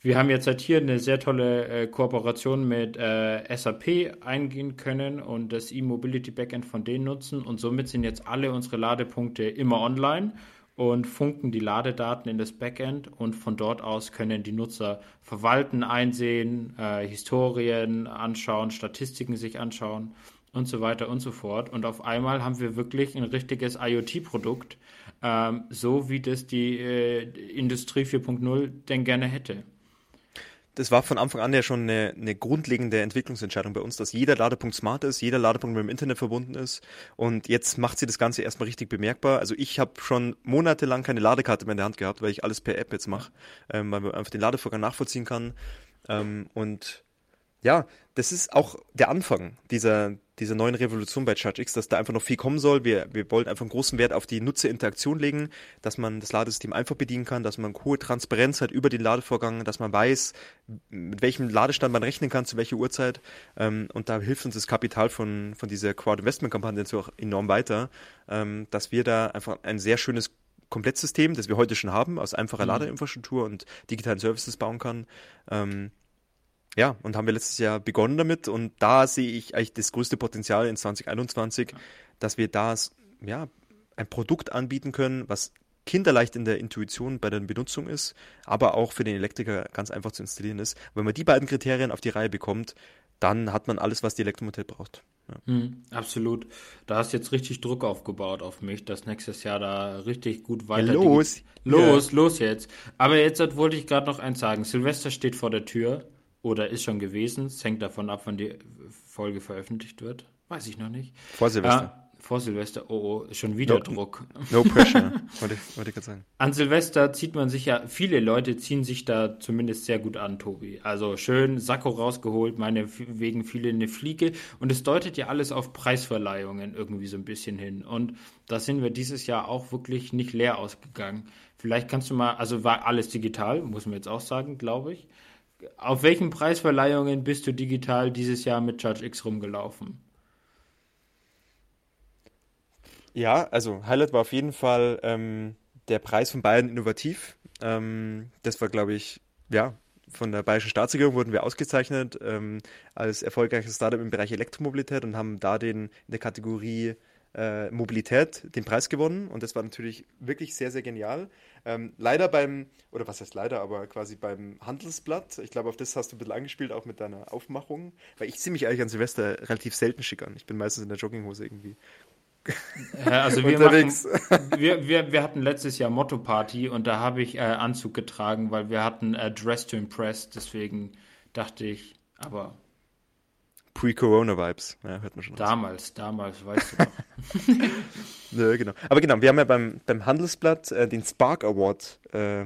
wir haben jetzt halt hier eine sehr tolle äh, Kooperation mit äh, SAP eingehen können und das E-Mobility Backend von denen nutzen. Und somit sind jetzt alle unsere Ladepunkte immer online und funken die Ladedaten in das Backend und von dort aus können die Nutzer verwalten, einsehen, äh, Historien anschauen, Statistiken sich anschauen und so weiter und so fort. Und auf einmal haben wir wirklich ein richtiges IoT-Produkt, ähm, so wie das die äh, Industrie 4.0 denn gerne hätte das war von Anfang an ja schon eine, eine grundlegende Entwicklungsentscheidung bei uns, dass jeder Ladepunkt smart ist, jeder Ladepunkt mit dem Internet verbunden ist. Und jetzt macht sie das Ganze erstmal richtig bemerkbar. Also ich habe schon monatelang keine Ladekarte mehr in der Hand gehabt, weil ich alles per App jetzt mache, ähm, weil man einfach den Ladevorgang nachvollziehen kann. Ähm, und ja, das ist auch der Anfang dieser, dieser neuen Revolution bei ChargeX, dass da einfach noch viel kommen soll. Wir, wir wollen einfach einen großen Wert auf die Nutzerinteraktion legen, dass man das Ladesystem einfach bedienen kann, dass man hohe Transparenz hat über den Ladevorgang, dass man weiß, mit welchem Ladestand man rechnen kann, zu welcher Uhrzeit. Ähm, und da hilft uns das Kapital von, von dieser Crowd-Investment-Kampagne auch enorm weiter, ähm, dass wir da einfach ein sehr schönes Komplettsystem, das wir heute schon haben, aus einfacher mhm. Ladeinfrastruktur und digitalen Services bauen kann. Ähm, ja, und haben wir letztes Jahr begonnen damit und da sehe ich eigentlich das größte Potenzial in 2021, dass wir da ja, ein Produkt anbieten können, was kinderleicht in der Intuition bei der Benutzung ist, aber auch für den Elektriker ganz einfach zu installieren ist. wenn man die beiden Kriterien auf die Reihe bekommt, dann hat man alles, was die Elektromobilität braucht. Ja. Mhm, absolut. Da hast du jetzt richtig Druck aufgebaut auf mich, dass nächstes Jahr da richtig gut weiter. Ja, los! Los, ja. los jetzt. Aber jetzt wollte ich gerade noch eins sagen. Silvester steht vor der Tür oder ist schon gewesen. Es hängt davon ab, wann die Folge veröffentlicht wird. Weiß ich noch nicht. Vor Silvester. Ah, vor Silvester, oh, oh, schon wieder no, Druck. No pressure, <laughs> wollte wollte ich gerade sagen. An Silvester zieht man sich ja, viele Leute ziehen sich da zumindest sehr gut an, Tobi. Also schön Sakko rausgeholt, meine wegen viele eine Fliege. Und es deutet ja alles auf Preisverleihungen irgendwie so ein bisschen hin. Und da sind wir dieses Jahr auch wirklich nicht leer ausgegangen. Vielleicht kannst du mal, also war alles digital, muss man jetzt auch sagen, glaube ich. Auf welchen Preisverleihungen bist du digital dieses Jahr mit Charge X rumgelaufen? Ja, also Highlight war auf jeden Fall ähm, der Preis von Bayern Innovativ. Ähm, das war, glaube ich, ja, von der Bayerischen Staatsregierung wurden wir ausgezeichnet ähm, als erfolgreiches Startup im Bereich Elektromobilität und haben da den in der Kategorie äh, Mobilität den Preis gewonnen und das war natürlich wirklich sehr, sehr genial. Ähm, leider beim, oder was heißt leider, aber quasi beim Handelsblatt, ich glaube, auf das hast du ein bisschen angespielt, auch mit deiner Aufmachung, weil ich sehe mich eigentlich an Silvester relativ selten schick an. Ich bin meistens in der Jogginghose irgendwie. Ja, also wir, machen, wir, wir, wir hatten letztes Jahr Motto-Party und da habe ich äh, Anzug getragen, weil wir hatten äh, Dress to Impress, deswegen dachte ich, aber Pre-Corona-Vibes. Ja, hört man schon Damals, raus. damals, weißt du noch. <laughs> <laughs> ja, genau. Aber genau, wir haben ja beim, beim Handelsblatt äh, den Spark Award äh,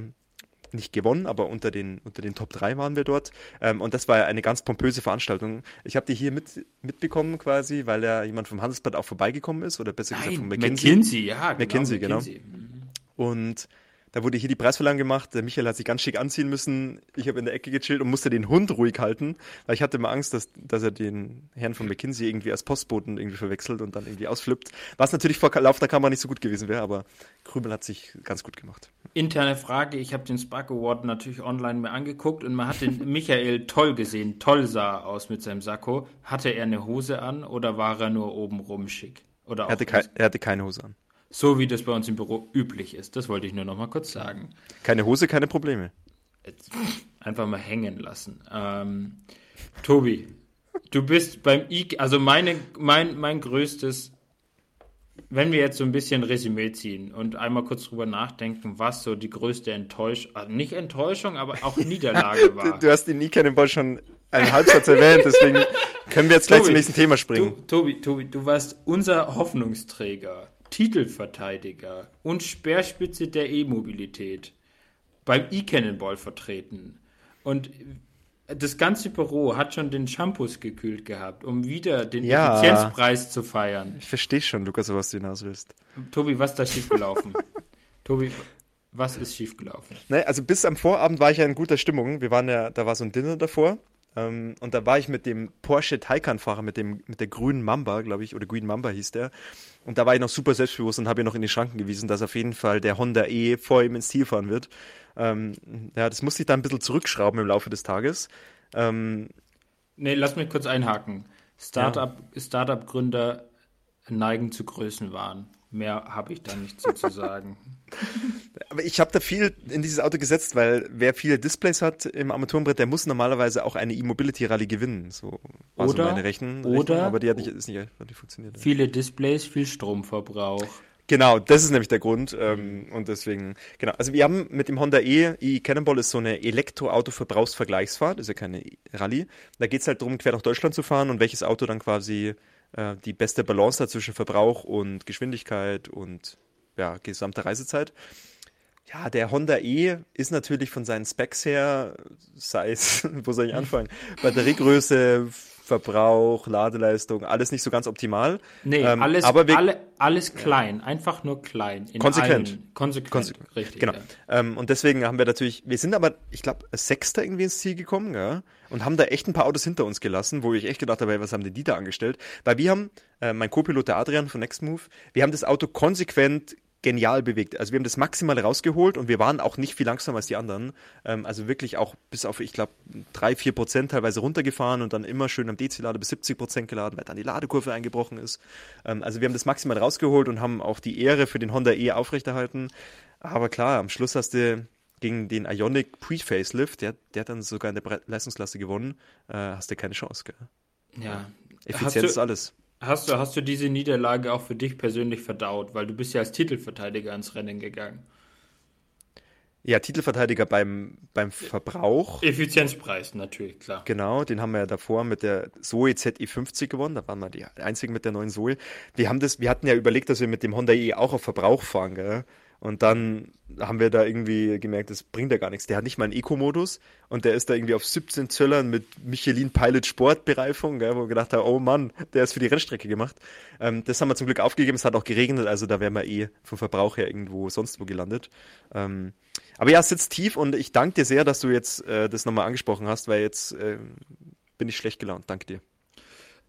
nicht gewonnen, aber unter den, unter den Top 3 waren wir dort. Ähm, und das war ja eine ganz pompöse Veranstaltung. Ich habe die hier mit, mitbekommen quasi, weil ja jemand vom Handelsblatt auch vorbeigekommen ist, oder besser Nein, gesagt von McKinsey. McKinsey, ja. Genau, McKinsey, genau. McKinsey. Mhm. Und da wurde hier die Preisverleihung gemacht. Der Michael hat sich ganz schick anziehen müssen. Ich habe in der Ecke gechillt und musste den Hund ruhig halten, weil ich hatte immer Angst, dass, dass er den Herrn von McKinsey irgendwie als Postboten irgendwie verwechselt und dann irgendwie ausflippt. Was natürlich vor laufender Kamera nicht so gut gewesen wäre, aber Krümel hat sich ganz gut gemacht. Interne Frage, ich habe den Spark Award natürlich online mir angeguckt und man hat den <laughs> Michael toll gesehen, toll sah aus mit seinem Sakko. Hatte er eine Hose an oder war er nur obenrum schick? Oder er, hatte er hatte keine Hose an. So wie das bei uns im Büro üblich ist. Das wollte ich nur noch mal kurz sagen. Keine Hose, keine Probleme. Jetzt einfach mal hängen lassen. Ähm, Tobi, du bist beim I, also meine, mein, mein größtes, wenn wir jetzt so ein bisschen Resümee ziehen und einmal kurz drüber nachdenken, was so die größte Enttäuschung, also nicht Enttäuschung, aber auch <laughs> Niederlage war. du, hast den Nie Cannonball schon einen Halbsatz erwähnt, deswegen können wir jetzt gleich Tobi, zum nächsten Thema springen. Du, Tobi, Tobi, du warst unser Hoffnungsträger. Titelverteidiger und Speerspitze der E-Mobilität beim E-Cannonball vertreten. Und das ganze Büro hat schon den Shampoos gekühlt gehabt, um wieder den ja, Effizienzpreis zu feiern. Ich verstehe schon, Lukas, was du hinaus willst. Tobi, was ist da schiefgelaufen? <laughs> Tobi, was ist schiefgelaufen? Ne, also bis am Vorabend war ich ja in guter Stimmung. Wir waren ja, da war so ein Dinner davor. Ähm, und da war ich mit dem Porsche Taycan-Fahrer, mit, mit der grünen Mamba, glaube ich, oder Green Mamba hieß der. Und da war ich noch super selbstbewusst und habe ihn noch in die Schranken gewiesen, dass auf jeden Fall der Honda E vor ihm ins Ziel fahren wird. Ähm, ja, das musste ich dann ein bisschen zurückschrauben im Laufe des Tages. Ähm, nee, lass mich kurz einhaken. Startup-Gründer ja. Startup neigen zu Größenwahn. Mehr habe ich da nicht so zu sagen. <laughs> Aber ich habe da viel in dieses Auto gesetzt, weil wer viele Displays hat im Armaturenbrett, der muss normalerweise auch eine E-Mobility Rallye gewinnen. So war oder, so meine Rechen, oder Rechnung, aber die hat nicht, ist nicht, hat nicht funktioniert. Viele Displays, viel Stromverbrauch. Genau, das ist nämlich der Grund. Ähm, und deswegen, genau. Also wir haben mit dem Honda E, E Cannonball ist so eine Elektroauto-Verbrauchsvergleichsfahrt, ist ja keine Rallye. Da geht es halt darum, quer durch Deutschland zu fahren und welches Auto dann quasi äh, die beste Balance hat zwischen Verbrauch und Geschwindigkeit und ja, gesamte Reisezeit. Ja, der Honda E ist natürlich von seinen Specs her, sei es, <laughs> wo soll ich anfangen? <laughs> Batteriegröße, Verbrauch, Ladeleistung, alles nicht so ganz optimal. Nee, ähm, alles, aber wir, alle, alles klein, ja. einfach nur klein. konsequent. Allen, konsequent, konsequent, richtig. Genau. Ja. Ähm, und deswegen haben wir natürlich, wir sind aber, ich glaube, Sechster irgendwie ins Ziel gekommen, ja, und haben da echt ein paar Autos hinter uns gelassen, wo ich echt gedacht habe, was haben denn die da angestellt? Weil wir haben, äh, mein Co-Pilot der Adrian von Nextmove, wir haben das Auto konsequent genial bewegt. Also wir haben das maximal rausgeholt und wir waren auch nicht viel langsamer als die anderen. Ähm, also wirklich auch bis auf, ich glaube, drei, vier Prozent teilweise runtergefahren und dann immer schön am DC-Lader bis 70 Prozent geladen, weil dann die Ladekurve eingebrochen ist. Ähm, also wir haben das maximal rausgeholt und haben auch die Ehre für den Honda E aufrechterhalten. Aber klar, am Schluss hast du gegen den Ionic Pre-Facelift, der, der hat dann sogar in der Leistungsklasse gewonnen, äh, hast du keine Chance, gell? Ja. Effizienz ist alles. Hast du, hast du diese Niederlage auch für dich persönlich verdaut? Weil du bist ja als Titelverteidiger ins Rennen gegangen. Ja, Titelverteidiger beim, beim Verbrauch. Effizienzpreis, natürlich, klar. Genau, den haben wir ja davor mit der Zoe ZI50 gewonnen. Da waren wir die einzigen mit der neuen Zoe. Wir haben das, wir hatten ja überlegt, dass wir mit dem Honda E auch auf Verbrauch fahren, gell? Und dann haben wir da irgendwie gemerkt, das bringt ja gar nichts. Der hat nicht mal einen Eco-Modus und der ist da irgendwie auf 17 Zöllern mit Michelin Pilot Sport Bereifung, gell, wo wir gedacht haben, oh Mann, der ist für die Rennstrecke gemacht. Ähm, das haben wir zum Glück aufgegeben. Es hat auch geregnet, also da wären wir eh vom Verbrauch her irgendwo sonst wo gelandet. Ähm, aber ja, es sitzt tief und ich danke dir sehr, dass du jetzt äh, das nochmal angesprochen hast, weil jetzt äh, bin ich schlecht gelaunt. Danke dir.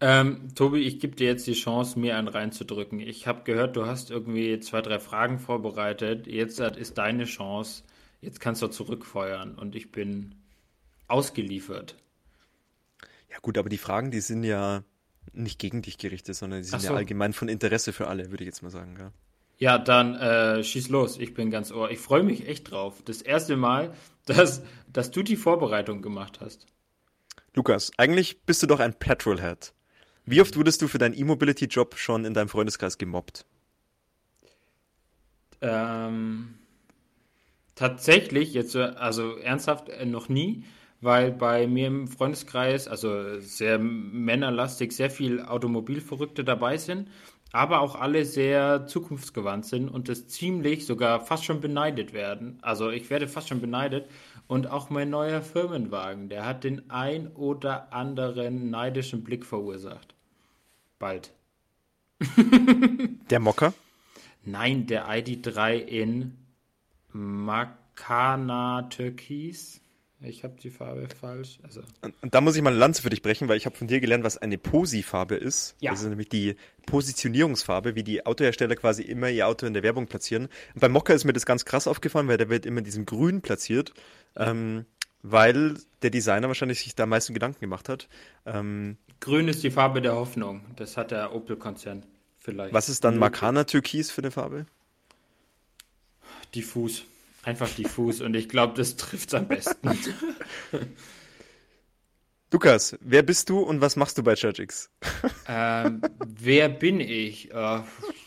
Ähm, Tobi, ich gebe dir jetzt die Chance, mir einen reinzudrücken. Ich habe gehört, du hast irgendwie zwei, drei Fragen vorbereitet. Jetzt ist deine Chance. Jetzt kannst du zurückfeuern und ich bin ausgeliefert. Ja gut, aber die Fragen, die sind ja nicht gegen dich gerichtet, sondern die sind so. ja allgemein von Interesse für alle, würde ich jetzt mal sagen. Ja, ja dann äh, schieß los. Ich bin ganz ohr. Ich freue mich echt drauf. Das erste Mal, <laughs> dass, dass du die Vorbereitung gemacht hast. Lukas, eigentlich bist du doch ein Petrolhead. Wie oft wurdest du für deinen E-Mobility-Job schon in deinem Freundeskreis gemobbt? Ähm, tatsächlich, jetzt, also ernsthaft äh, noch nie, weil bei mir im Freundeskreis, also sehr männerlastig, sehr viel Automobilverrückte dabei sind, aber auch alle sehr zukunftsgewandt sind und das ziemlich sogar fast schon beneidet werden. Also ich werde fast schon beneidet und auch mein neuer Firmenwagen, der hat den ein oder anderen neidischen Blick verursacht bald. der Mocker? Nein, der ID3 in Makana Türkis. Ich habe die Farbe falsch. Also. Und, und, da muss ich mal eine Lanze für dich brechen, weil ich habe von dir gelernt, was eine Posi-Farbe ist. Ja. Das ist nämlich die Positionierungsfarbe, wie die Autohersteller quasi immer ihr Auto in der Werbung platzieren. Und bei Mokka ist mir das ganz krass aufgefallen, weil der wird immer in diesem Grün platziert, ähm, weil der Designer wahrscheinlich sich da am meisten Gedanken gemacht hat. Ähm, Grün ist die Farbe der Hoffnung. Das hat der Opel-Konzern vielleicht. Was ist dann Makana Türkis für eine Farbe? Diffus. Einfach diffus und ich glaube, das trifft es am besten. <laughs> Lukas, wer bist du und was machst du bei ChurchX? <laughs> ähm, wer bin ich? Uh,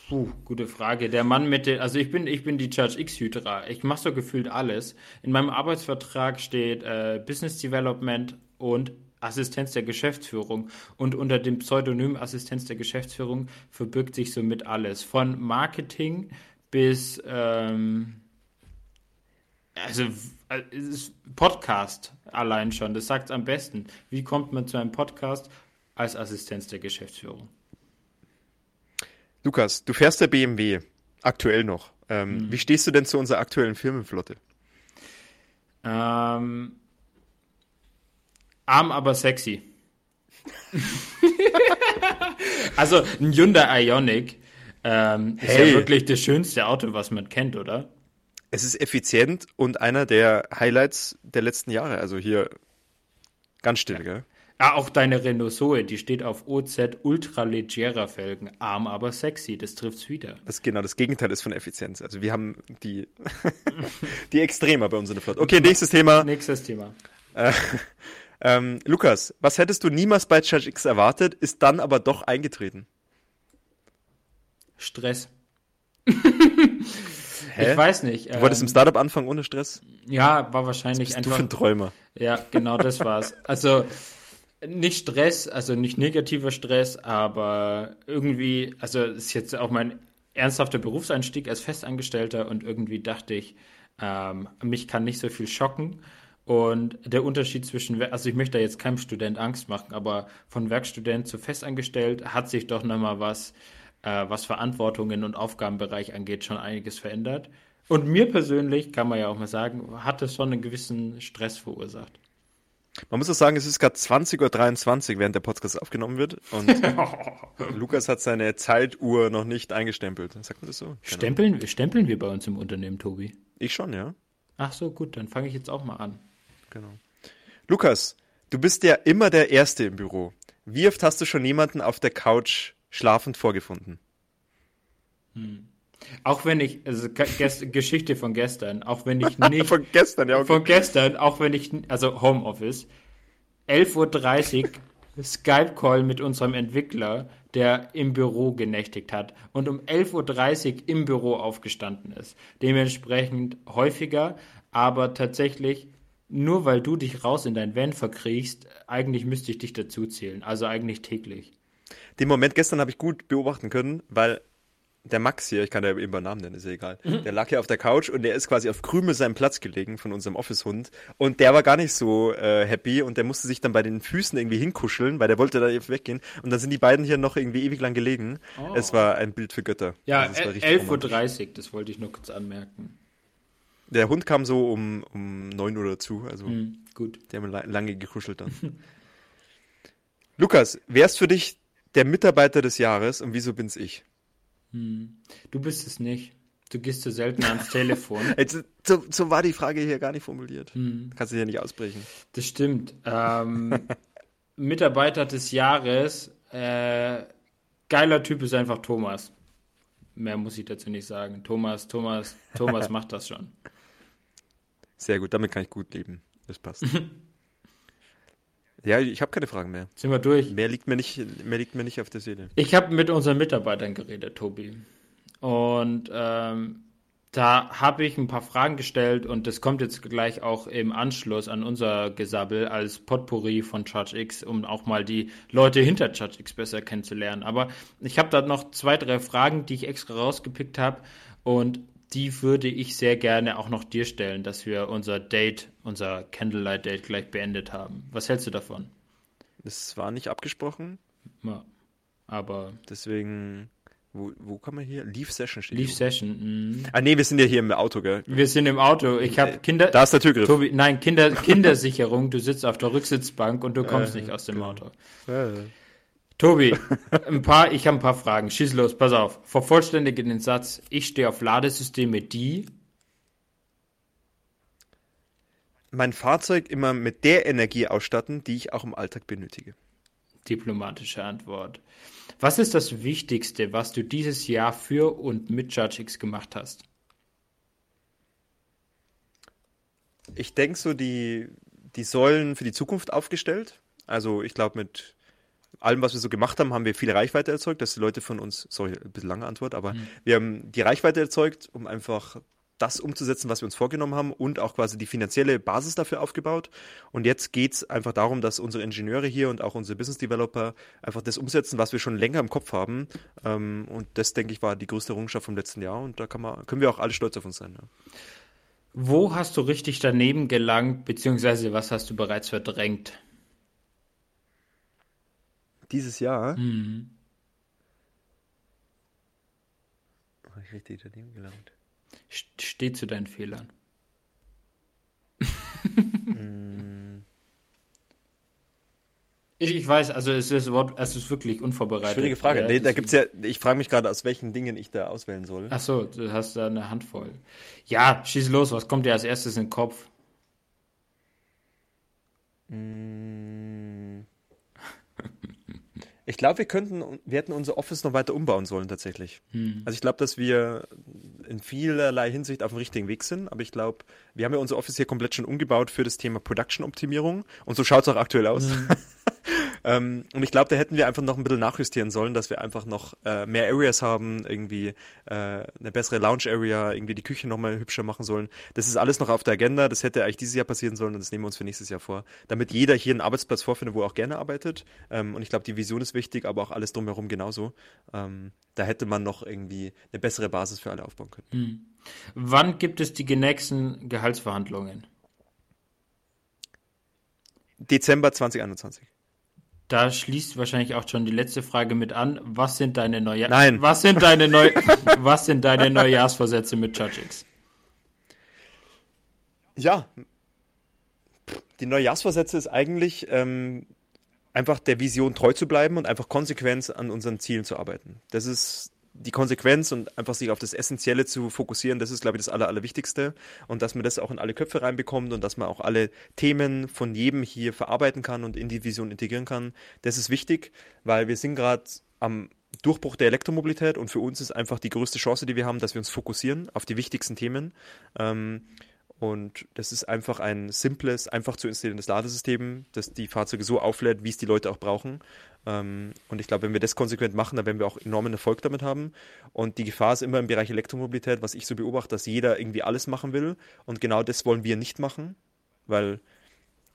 puh, gute Frage. Der Mann mit den, also ich bin, ich bin die ChurchX Hydra. Ich mache so gefühlt alles. In meinem Arbeitsvertrag steht äh, Business Development und Assistenz der Geschäftsführung. Und unter dem Pseudonym Assistenz der Geschäftsführung verbirgt sich somit alles. Von Marketing bis ähm, also äh, Podcast allein schon, das sagt es am besten. Wie kommt man zu einem Podcast als Assistenz der Geschäftsführung? Lukas, du fährst der BMW, aktuell noch. Ähm, mhm. Wie stehst du denn zu unserer aktuellen Firmenflotte? Ähm, arm, aber sexy. <laughs> also ein Hyundai Ionic ähm, hey. ist ja wirklich das schönste Auto, was man kennt, oder? Es ist effizient und einer der Highlights der letzten Jahre. Also hier ganz still, gell? Ja, auch deine Renault Zoe, die steht auf OZ ultralegerer Felgen. Arm, aber sexy, das trifft's wieder. Das genau, das Gegenteil ist von Effizienz. Also wir haben die, <laughs> die Extremer bei uns in der Flotte. Okay, nächstes Thema. Nächstes Thema. Äh, <laughs> ähm, Lukas, was hättest du niemals bei Charge X erwartet, ist dann aber doch eingetreten? Stress. <laughs> Hä? Ich weiß nicht. Du wolltest ähm, im Startup anfangen ohne Stress? Ja, war wahrscheinlich bist einfach. Du für ein Träumer. Ja, genau das war's. Also nicht Stress, also nicht negativer Stress, aber irgendwie, also ist jetzt auch mein ernsthafter Berufseinstieg als Festangestellter und irgendwie dachte ich, ähm, mich kann nicht so viel schocken. Und der Unterschied zwischen, also ich möchte da jetzt keinem Student Angst machen, aber von Werkstudent zu Festangestellt hat sich doch nochmal was äh, was Verantwortungen und Aufgabenbereich angeht, schon einiges verändert. Und mir persönlich, kann man ja auch mal sagen, hat es schon einen gewissen Stress verursacht. Man muss auch sagen, es ist gerade 20.23 Uhr, während der Podcast aufgenommen wird. Und <laughs> Lukas hat seine Zeituhr noch nicht eingestempelt. Sagt man das so? Stempeln, stempeln wir bei uns im Unternehmen, Tobi? Ich schon, ja. Ach so, gut, dann fange ich jetzt auch mal an. Genau. Lukas, du bist ja immer der Erste im Büro. Wie oft hast du schon jemanden auf der Couch schlafend vorgefunden. Hm. Auch wenn ich, also Geschichte von gestern, auch wenn ich <laughs> nicht. von gestern, ja. Okay. Von gestern, auch wenn ich, also Homeoffice, 11.30 Uhr Skype-Call mit unserem Entwickler, der im Büro genächtigt hat und um 11.30 Uhr im Büro aufgestanden ist. Dementsprechend häufiger, aber tatsächlich nur weil du dich raus in dein Van verkriechst, eigentlich müsste ich dich dazu zählen. Also eigentlich täglich. Den Moment gestern habe ich gut beobachten können, weil der Max hier, ich kann ja eben beim Namen nennen, ist ja egal, mhm. der lag hier auf der Couch und der ist quasi auf Krümel seinem Platz gelegen von unserem Office-Hund und der war gar nicht so äh, happy und der musste sich dann bei den Füßen irgendwie hinkuscheln, weil der wollte da eben weggehen und dann sind die beiden hier noch irgendwie ewig lang gelegen. Oh. Es war ein Bild für Götter. Ja, also 11.30 Uhr, das wollte ich nur kurz anmerken. Der Hund kam so um, um 9 Uhr dazu, also mhm, gut. der haben lange gekuschelt dann. <laughs> Lukas, wer ist für dich der Mitarbeiter des Jahres und wieso bin's ich? Hm. Du bist es nicht. Du gehst zu selten ans Telefon. <laughs> Jetzt, so, so, war die Frage hier gar nicht formuliert. Hm. Kannst du hier nicht ausbrechen. Das stimmt. Ähm, <laughs> Mitarbeiter des Jahres, äh, geiler Typ ist einfach Thomas. Mehr muss ich dazu nicht sagen. Thomas, Thomas, Thomas <laughs> macht das schon. Sehr gut, damit kann ich gut leben. Das passt. Ja, ich habe keine Fragen mehr. Sind wir durch? Mehr liegt mir nicht, mehr liegt mir nicht auf der Seele. Ich habe mit unseren Mitarbeitern geredet, Tobi. Und ähm, da habe ich ein paar Fragen gestellt und das kommt jetzt gleich auch im Anschluss an unser Gesabbel als Potpourri von ChargeX, um auch mal die Leute hinter ChargeX besser kennenzulernen. Aber ich habe da noch zwei, drei Fragen, die ich extra rausgepickt habe und die würde ich sehr gerne auch noch dir stellen, dass wir unser Date, unser Candlelight Date gleich beendet haben. Was hältst du davon? Das war nicht abgesprochen. Ja, aber. Deswegen Wo, wo kann man hier? Leave Session stehen. Leave Session. Mm. Ah nee, wir sind ja hier im Auto, gell? Wir sind im Auto. Ich habe Kinder. Da ist der Türgriff. Tobi, nein, Kinder, Kindersicherung. Du sitzt auf der Rücksitzbank und du <laughs> kommst äh, nicht aus dem genau. Auto. Äh. Tobi, ein paar, ich habe ein paar Fragen. Schieß los, pass auf. Vervollständige den Satz. Ich stehe auf Ladesysteme, die mein Fahrzeug immer mit der Energie ausstatten, die ich auch im Alltag benötige. Diplomatische Antwort. Was ist das Wichtigste, was du dieses Jahr für und mit ChargeX gemacht hast? Ich denke so, die, die Säulen für die Zukunft aufgestellt. Also ich glaube, mit allem, was wir so gemacht haben, haben wir viel Reichweite erzeugt, dass die Leute von uns, sorry, ein bisschen lange Antwort, aber mhm. wir haben die Reichweite erzeugt, um einfach das umzusetzen, was wir uns vorgenommen haben und auch quasi die finanzielle Basis dafür aufgebaut. Und jetzt geht es einfach darum, dass unsere Ingenieure hier und auch unsere Business Developer einfach das umsetzen, was wir schon länger im Kopf haben. Ähm, und das, denke ich, war die größte Errungenschaft vom letzten Jahr. Und da man, können wir auch alle stolz auf uns sein. Ja. Wo hast du richtig daneben gelangt, beziehungsweise was hast du bereits verdrängt? Dieses Jahr? Mhm. Habe ich richtig daneben gelangt? Steh zu deinen Fehlern. <laughs> ich, ich, weiß, also es ist, es ist wirklich unvorbereitet. Schwierige Frage. Nee, da gibt's ja, ich frage mich gerade, aus welchen Dingen ich da auswählen soll. Ach so, du hast da eine Handvoll. Ja, schieß los, was kommt dir als erstes in den Kopf? Mm. Ich glaube, wir könnten, wir hätten unser Office noch weiter umbauen sollen tatsächlich. Hm. Also ich glaube, dass wir in vielerlei Hinsicht auf dem richtigen Weg sind, aber ich glaube, wir haben ja unser Office hier komplett schon umgebaut für das Thema Production-Optimierung und so schaut es auch aktuell aus. Hm. <laughs> Ähm, und ich glaube, da hätten wir einfach noch ein bisschen nachjustieren sollen, dass wir einfach noch äh, mehr Areas haben, irgendwie äh, eine bessere Lounge-Area, irgendwie die Küche nochmal hübscher machen sollen. Das ist alles noch auf der Agenda. Das hätte eigentlich dieses Jahr passieren sollen und das nehmen wir uns für nächstes Jahr vor. Damit jeder hier einen Arbeitsplatz vorfindet, wo er auch gerne arbeitet. Ähm, und ich glaube, die Vision ist wichtig, aber auch alles drumherum genauso. Ähm, da hätte man noch irgendwie eine bessere Basis für alle aufbauen können. Hm. Wann gibt es die nächsten Gehaltsverhandlungen? Dezember 2021. Da schließt wahrscheinlich auch schon die letzte Frage mit an. Was sind deine Neujahr Nein. Was sind deine <laughs> Neu Was sind deine Neujahrsvorsätze mit ChargeX? Ja, die Neujahrsvorsätze ist eigentlich ähm, einfach der Vision treu zu bleiben und einfach konsequent an unseren Zielen zu arbeiten. Das ist die Konsequenz und einfach sich auf das Essentielle zu fokussieren, das ist, glaube ich, das Aller, Allerwichtigste. Und dass man das auch in alle Köpfe reinbekommt und dass man auch alle Themen von jedem hier verarbeiten kann und in die Vision integrieren kann, das ist wichtig, weil wir sind gerade am Durchbruch der Elektromobilität und für uns ist einfach die größte Chance, die wir haben, dass wir uns fokussieren auf die wichtigsten Themen. Ähm, und das ist einfach ein simples, einfach zu installierendes Ladesystem, das die Fahrzeuge so auflädt, wie es die Leute auch brauchen. Ähm, und ich glaube, wenn wir das konsequent machen, dann werden wir auch enormen Erfolg damit haben. Und die Gefahr ist immer im Bereich Elektromobilität, was ich so beobachte, dass jeder irgendwie alles machen will. Und genau das wollen wir nicht machen, weil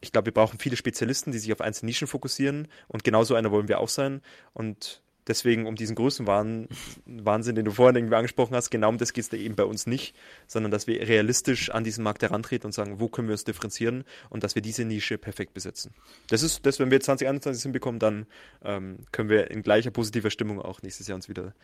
ich glaube, wir brauchen viele Spezialisten, die sich auf einzelne Nischen fokussieren. Und genauso einer wollen wir auch sein. Und deswegen um diesen Größenwahnsinn, den du vorhin irgendwie angesprochen hast, genau um das geht es da eben bei uns nicht, sondern dass wir realistisch an diesen Markt herantreten und sagen, wo können wir uns differenzieren und dass wir diese Nische perfekt besetzen. Das ist das, wenn wir 2021 hinbekommen, dann ähm, können wir in gleicher positiver Stimmung auch nächstes Jahr uns wieder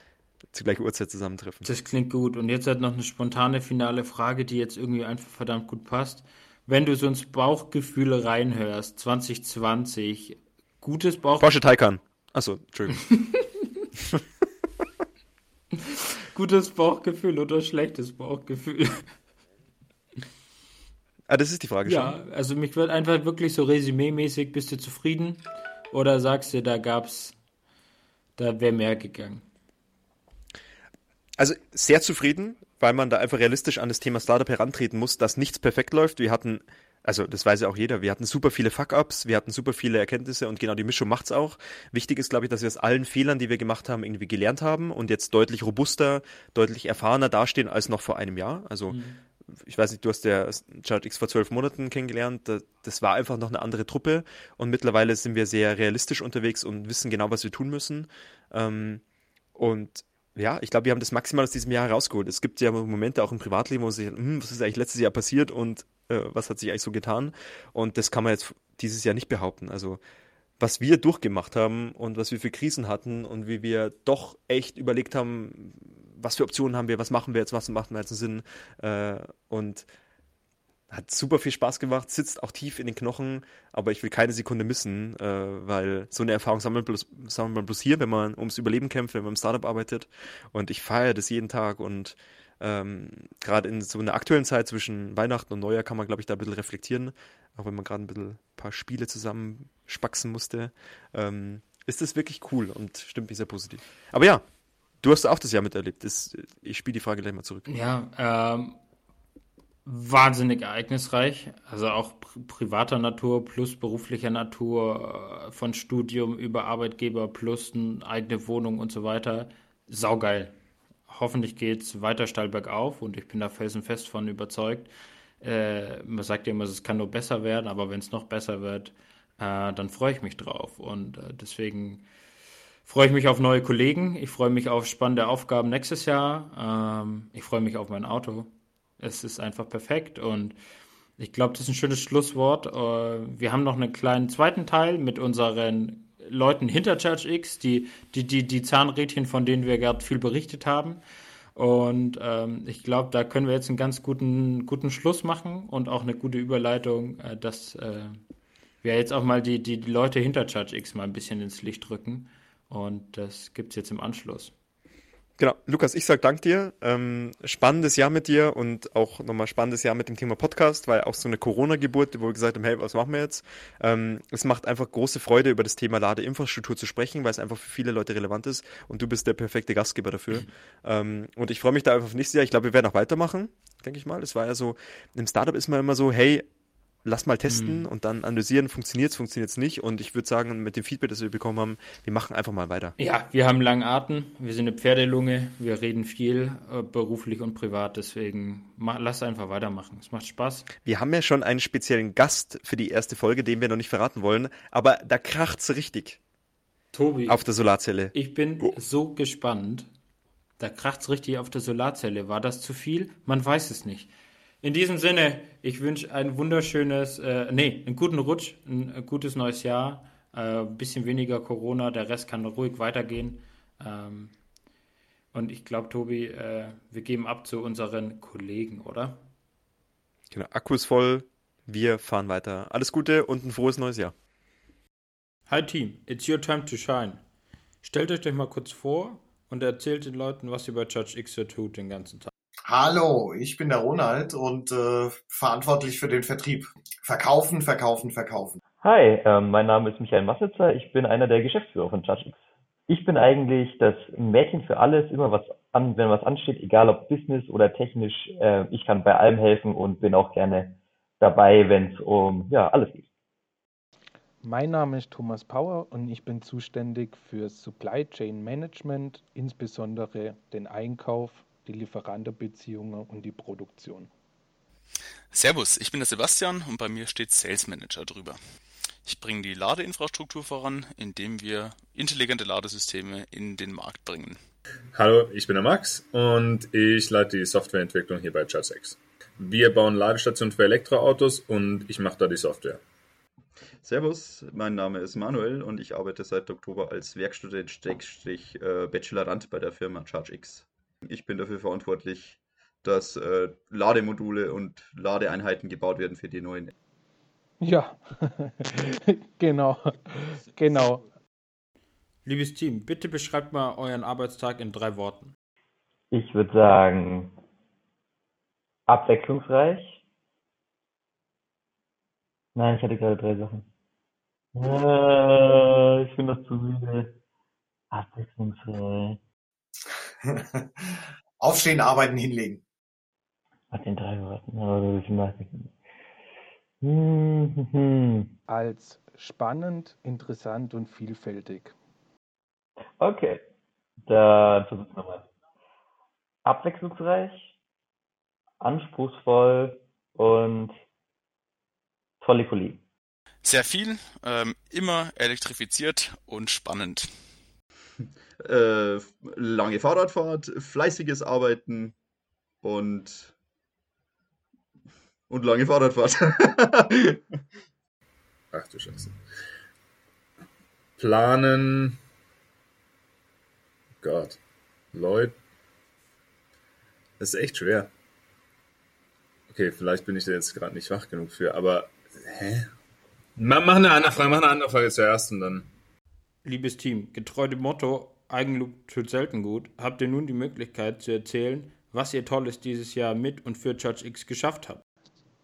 zur gleichen Uhrzeit zusammentreffen. Das klingt gut. Und jetzt hat noch eine spontane finale Frage, die jetzt irgendwie einfach verdammt gut passt. Wenn du so ins Bauchgefühl reinhörst, 2020, gutes Bauchgefühl. Porsche Taycan. Achso, Entschuldigung. <laughs> <laughs> Gutes Bauchgefühl oder schlechtes Bauchgefühl? Ah, das ist die Frage ja, schon. Ja, also mich wird einfach wirklich so resümee-mäßig, bist du zufrieden? Oder sagst du, da gab's, da wäre mehr gegangen? Also sehr zufrieden, weil man da einfach realistisch an das Thema Startup herantreten muss, dass nichts perfekt läuft. Wir hatten also das weiß ja auch jeder, wir hatten super viele Fuck-Ups, wir hatten super viele Erkenntnisse und genau die Mischung macht's auch. Wichtig ist, glaube ich, dass wir aus allen Fehlern, die wir gemacht haben, irgendwie gelernt haben und jetzt deutlich robuster, deutlich erfahrener dastehen als noch vor einem Jahr. Also mhm. ich weiß nicht, du hast ja Charge X vor zwölf Monaten kennengelernt, das war einfach noch eine andere Truppe und mittlerweile sind wir sehr realistisch unterwegs und wissen genau, was wir tun müssen. Ähm, und ja, ich glaube, wir haben das maximal aus diesem Jahr herausgeholt. Es gibt ja Momente auch im Privatleben, wo man sich, hm, was ist eigentlich letztes Jahr passiert und äh, was hat sich eigentlich so getan. Und das kann man jetzt dieses Jahr nicht behaupten. Also was wir durchgemacht haben und was wir für Krisen hatten und wie wir doch echt überlegt haben, was für Optionen haben wir, was machen wir jetzt, was macht mir jetzt Sinn. Äh, und hat super viel Spaß gemacht, sitzt auch tief in den Knochen, aber ich will keine Sekunde missen, äh, weil so eine Erfahrung sammelt, bloß, sammelt man bloß hier, wenn man ums Überleben kämpft, wenn man im Startup arbeitet. Und ich feiere das jeden Tag und ähm, gerade in so einer aktuellen Zeit zwischen Weihnachten und Neujahr kann man, glaube ich, da ein bisschen reflektieren, auch wenn man gerade ein bisschen ein paar Spiele zusammen spaxen musste. Ähm, ist das wirklich cool und stimmt mich sehr positiv. Aber ja, du hast auch das Jahr miterlebt. Das, ich spiele die Frage gleich mal zurück. Ja, ähm, wahnsinnig ereignisreich, also auch privater Natur plus beruflicher Natur, äh, von Studium über Arbeitgeber plus eine eigene Wohnung und so weiter. Saugeil. Hoffentlich geht es weiter steil bergauf und ich bin da felsenfest von überzeugt. Äh, man sagt ja immer, es kann nur besser werden, aber wenn es noch besser wird, äh, dann freue ich mich drauf. Und äh, deswegen freue ich mich auf neue Kollegen. Ich freue mich auf spannende Aufgaben nächstes Jahr. Ähm, ich freue mich auf mein Auto. Es ist einfach perfekt und ich glaube, das ist ein schönes Schlusswort. Äh, wir haben noch einen kleinen zweiten Teil mit unseren Leuten hinter Church X, die, die, die, die Zahnrädchen, von denen wir gerade viel berichtet haben. Und ähm, ich glaube, da können wir jetzt einen ganz guten, guten Schluss machen und auch eine gute Überleitung, äh, dass äh, wir jetzt auch mal die, die, die Leute hinter Church X mal ein bisschen ins Licht rücken. Und das gibt es jetzt im Anschluss. Genau, Lukas, ich sag Dank dir. Ähm, spannendes Jahr mit dir und auch nochmal spannendes Jahr mit dem Thema Podcast, weil auch so eine Corona-Geburt, wo wir gesagt haben, hey, was machen wir jetzt? Ähm, es macht einfach große Freude, über das Thema Ladeinfrastruktur zu sprechen, weil es einfach für viele Leute relevant ist und du bist der perfekte Gastgeber dafür. Mhm. Ähm, und ich freue mich da einfach auf nächstes Jahr. Ich glaube, wir werden auch weitermachen, denke ich mal. Es war ja so, im Startup ist man immer so, hey, lass mal testen mhm. und dann analysieren, funktioniert es, funktioniert es nicht. Und ich würde sagen, mit dem Feedback, das wir bekommen haben, wir machen einfach mal weiter. Ja, wir haben langen Atem, wir sind eine Pferdelunge, wir reden viel, äh, beruflich und privat, deswegen lass einfach weitermachen. Es macht Spaß. Wir haben ja schon einen speziellen Gast für die erste Folge, den wir noch nicht verraten wollen, aber da kracht es richtig. Tobi. Auf der Solarzelle. Ich bin oh. so gespannt. Da kracht es richtig auf der Solarzelle. War das zu viel? Man weiß es nicht. In diesem Sinne, ich wünsche ein wunderschönes, äh, nee, einen guten Rutsch, ein, ein gutes neues Jahr, ein äh, bisschen weniger Corona, der Rest kann ruhig weitergehen. Ähm, und ich glaube, Tobi, äh, wir geben ab zu unseren Kollegen, oder? Genau, Akku ist voll, wir fahren weiter. Alles Gute und ein frohes neues Jahr. Hi Team, it's your time to shine. Stellt euch doch mal kurz vor und erzählt den Leuten, was ihr bei Church X tut den ganzen Tag. Hallo, ich bin der Ronald und äh, verantwortlich für den Vertrieb. Verkaufen, verkaufen, verkaufen. Hi, ähm, mein Name ist Michael Massitzer. Ich bin einer der Geschäftsführer von ChargeX. Ich bin eigentlich das Mädchen für alles, immer was an, wenn was ansteht, egal ob Business oder technisch. Äh, ich kann bei allem helfen und bin auch gerne dabei, wenn es um ja alles geht. Mein Name ist Thomas Power und ich bin zuständig für Supply Chain Management, insbesondere den Einkauf die Lieferantenbeziehungen und die Produktion. Servus, ich bin der Sebastian und bei mir steht Sales Manager drüber. Ich bringe die Ladeinfrastruktur voran, indem wir intelligente Ladesysteme in den Markt bringen. Hallo, ich bin der Max und ich leite die Softwareentwicklung hier bei ChargeX. Wir bauen Ladestationen für Elektroautos und ich mache da die Software. Servus, mein Name ist Manuel und ich arbeite seit Oktober als Werkstudent-Bachelorand äh, bei der Firma ChargeX. Ich bin dafür verantwortlich, dass äh, Lademodule und Ladeeinheiten gebaut werden für die neuen. Ja, <laughs> genau, genau. Liebes Team, bitte beschreibt mal euren Arbeitstag in drei Worten. Ich würde sagen, abwechslungsreich. Nein, ich hatte gerade drei Sachen. Äh, ich finde das zu müde. Abwechslungsreich. <laughs> Aufstehen, arbeiten, hinlegen. Hat den drei Worten, aber ich mag nicht. Als spannend, interessant und vielfältig. Okay, dann versuchen wir mal. Abwechslungsreich, anspruchsvoll und tolle Kollegen. Sehr viel, ähm, immer elektrifiziert und spannend äh, lange Fahrradfahrt, fleißiges Arbeiten und und lange Fahrradfahrt. <laughs> Ach du Scheiße. planen. Gott. Leute. Das ist echt schwer. Okay, vielleicht bin ich da jetzt gerade nicht wach genug für, aber. Hä? Mach eine andere Frage, mach eine andere Frage zuerst und dann. Liebes Team, getreu dem Motto, Eigenlob tut selten gut, habt ihr nun die Möglichkeit zu erzählen, was ihr Tolles dieses Jahr mit und für Judge X geschafft habt.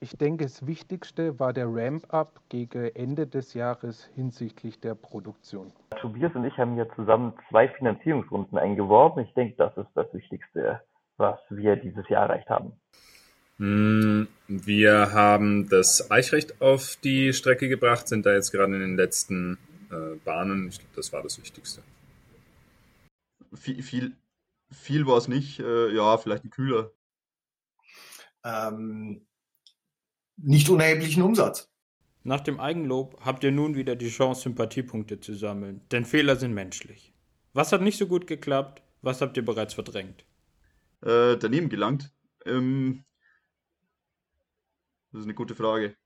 Ich denke, das Wichtigste war der Ramp-up gegen Ende des Jahres hinsichtlich der Produktion. Tobias und ich haben ja zusammen zwei Finanzierungsrunden eingeworben. Ich denke, das ist das Wichtigste, was wir dieses Jahr erreicht haben. Hm, wir haben das Eichrecht auf die Strecke gebracht, sind da jetzt gerade in den letzten äh, Bahnen. Ich glaube, das war das Wichtigste. Viel, viel, viel war es nicht. Äh, ja, vielleicht ein Kühler. Ähm, nicht unerheblichen Umsatz. Nach dem Eigenlob habt ihr nun wieder die Chance, Sympathiepunkte zu sammeln, denn Fehler sind menschlich. Was hat nicht so gut geklappt? Was habt ihr bereits verdrängt? Äh, daneben gelangt. Ähm, das ist eine gute Frage.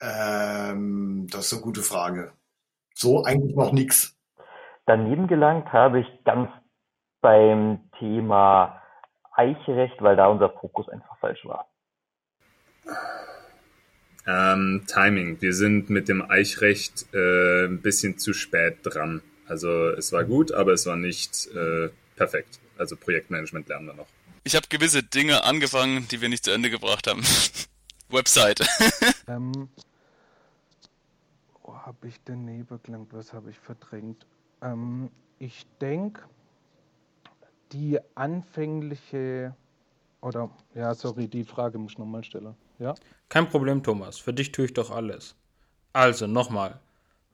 Ähm, das ist eine gute Frage. So eigentlich noch nichts. Daneben gelangt habe ich ganz beim Thema Eichrecht, weil da unser Fokus einfach falsch war. Ähm, Timing. Wir sind mit dem Eichrecht äh, ein bisschen zu spät dran. Also es war gut, aber es war nicht äh, perfekt. Also Projektmanagement lernen wir noch. Ich habe gewisse Dinge angefangen, die wir nicht zu Ende gebracht haben. <laughs> Website. ähm, wo habe ich denn nebengelangt? Was habe ich verdrängt? Ähm, ich denke, die anfängliche oder ja, sorry, die Frage muss ich nochmal stellen. Ja? Kein Problem, Thomas. Für dich tue ich doch alles. Also, nochmal.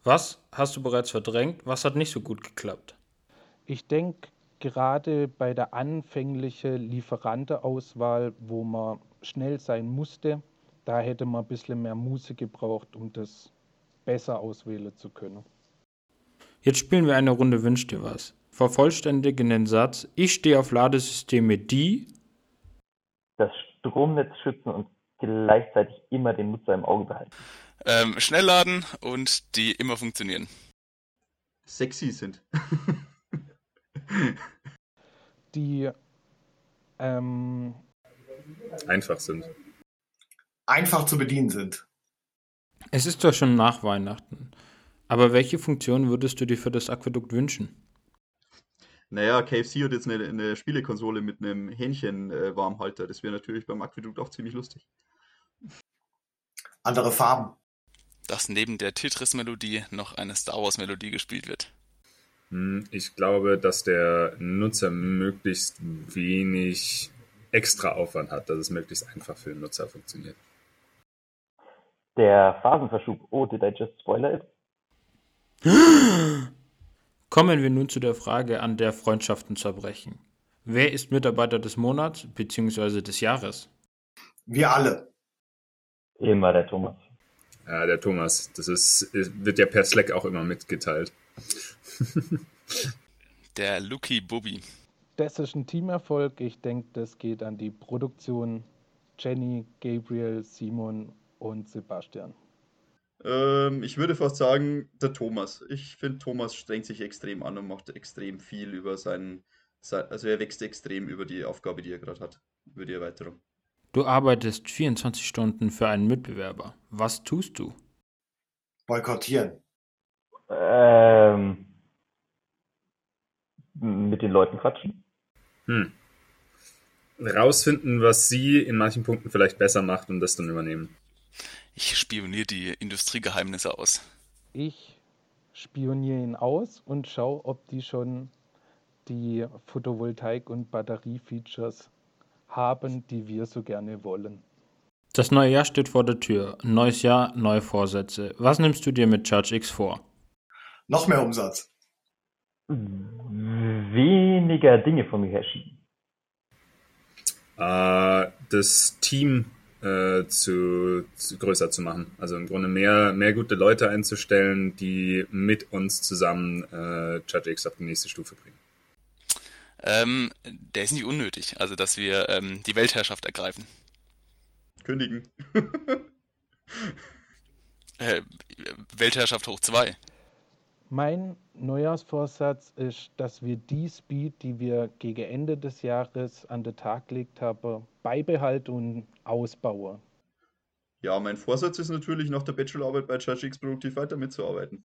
Was hast du bereits verdrängt? Was hat nicht so gut geklappt? Ich denke, gerade bei der anfänglichen Lieferantenauswahl, wo man schnell sein musste, da hätte man ein bisschen mehr Muße gebraucht, um das besser auswählen zu können. Jetzt spielen wir eine Runde Wünsch dir was. Vervollständige den Satz, ich stehe auf Ladesysteme, die das Stromnetz schützen und gleichzeitig immer den Nutzer im Auge behalten. Ähm, schnell laden und die immer funktionieren. Sexy sind. <laughs> die ähm, einfach sind. Einfach zu bedienen sind. Es ist doch schon nach Weihnachten. Aber welche Funktion würdest du dir für das Aquädukt wünschen? Naja, KFC hat jetzt eine, eine Spielekonsole mit einem Hähnchen-Warmhalter. Äh, das wäre natürlich beim Aquädukt auch ziemlich lustig. Andere Farben. Dass neben der Tetris-Melodie noch eine Star Wars-Melodie gespielt wird. Hm, ich glaube, dass der Nutzer möglichst wenig extra Aufwand hat, dass es möglichst einfach für den Nutzer funktioniert. Der Phasenverschub. Oh, did I just spoiler it? Kommen wir nun zu der Frage, an der Freundschaften zerbrechen. Wer ist Mitarbeiter des Monats bzw. des Jahres? Wir alle. Immer der Thomas. Ja, der Thomas. Das ist, wird ja per Slack auch immer mitgeteilt. <laughs> der Lucky Bobby. Das ist ein Teamerfolg. Ich denke, das geht an die Produktion Jenny, Gabriel, Simon und Sebastian. Ähm, ich würde fast sagen, der Thomas. Ich finde, Thomas strengt sich extrem an und macht extrem viel über seinen. Sein, also er wächst extrem über die Aufgabe, die er gerade hat, über die Erweiterung. Du arbeitest 24 Stunden für einen Mitbewerber. Was tust du? Boykottieren. Ähm, mit den Leuten quatschen. Hm. Rausfinden, was sie in manchen Punkten vielleicht besser macht und das dann übernehmen. Ich spioniere die Industriegeheimnisse aus. Ich spioniere ihn aus und schaue, ob die schon die Photovoltaik- und Batteriefeatures haben, die wir so gerne wollen. Das neue Jahr steht vor der Tür. Neues Jahr, neue Vorsätze. Was nimmst du dir mit Charge X vor? Noch mehr Umsatz. Weniger Dinge von mir herschieben. Äh, das Team äh, zu, zu, größer zu machen. Also im Grunde mehr, mehr gute Leute einzustellen, die mit uns zusammen äh, Judge X auf die nächste Stufe bringen. Ähm, der ist nicht unnötig, also dass wir ähm, die Weltherrschaft ergreifen. Kündigen. äh, Weltherrschaft hoch 2. Mein Neujahrsvorsatz ist, dass wir die Speed, die wir gegen Ende des Jahres an den Tag gelegt haben, beibehalten und ausbauen. Ja, mein Vorsatz ist natürlich, nach der Bachelorarbeit bei ChargeX produktiv weiter mitzuarbeiten.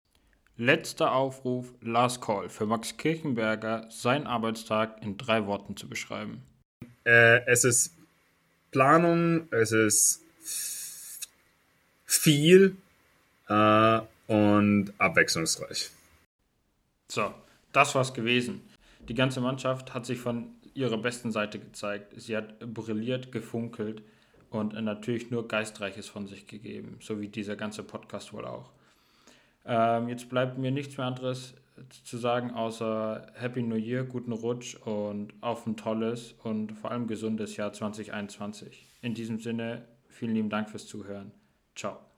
Letzter Aufruf, Last Call für Max Kirchenberger, seinen Arbeitstag in drei Worten zu beschreiben. Äh, es ist Planung, es ist viel äh, und abwechslungsreich. So, das war's gewesen. Die ganze Mannschaft hat sich von ihrer besten Seite gezeigt. Sie hat brilliert, gefunkelt und natürlich nur Geistreiches von sich gegeben, so wie dieser ganze Podcast wohl auch. Ähm, jetzt bleibt mir nichts mehr anderes zu sagen, außer Happy New Year, guten Rutsch und auf ein tolles und vor allem gesundes Jahr 2021. In diesem Sinne, vielen lieben Dank fürs Zuhören. Ciao.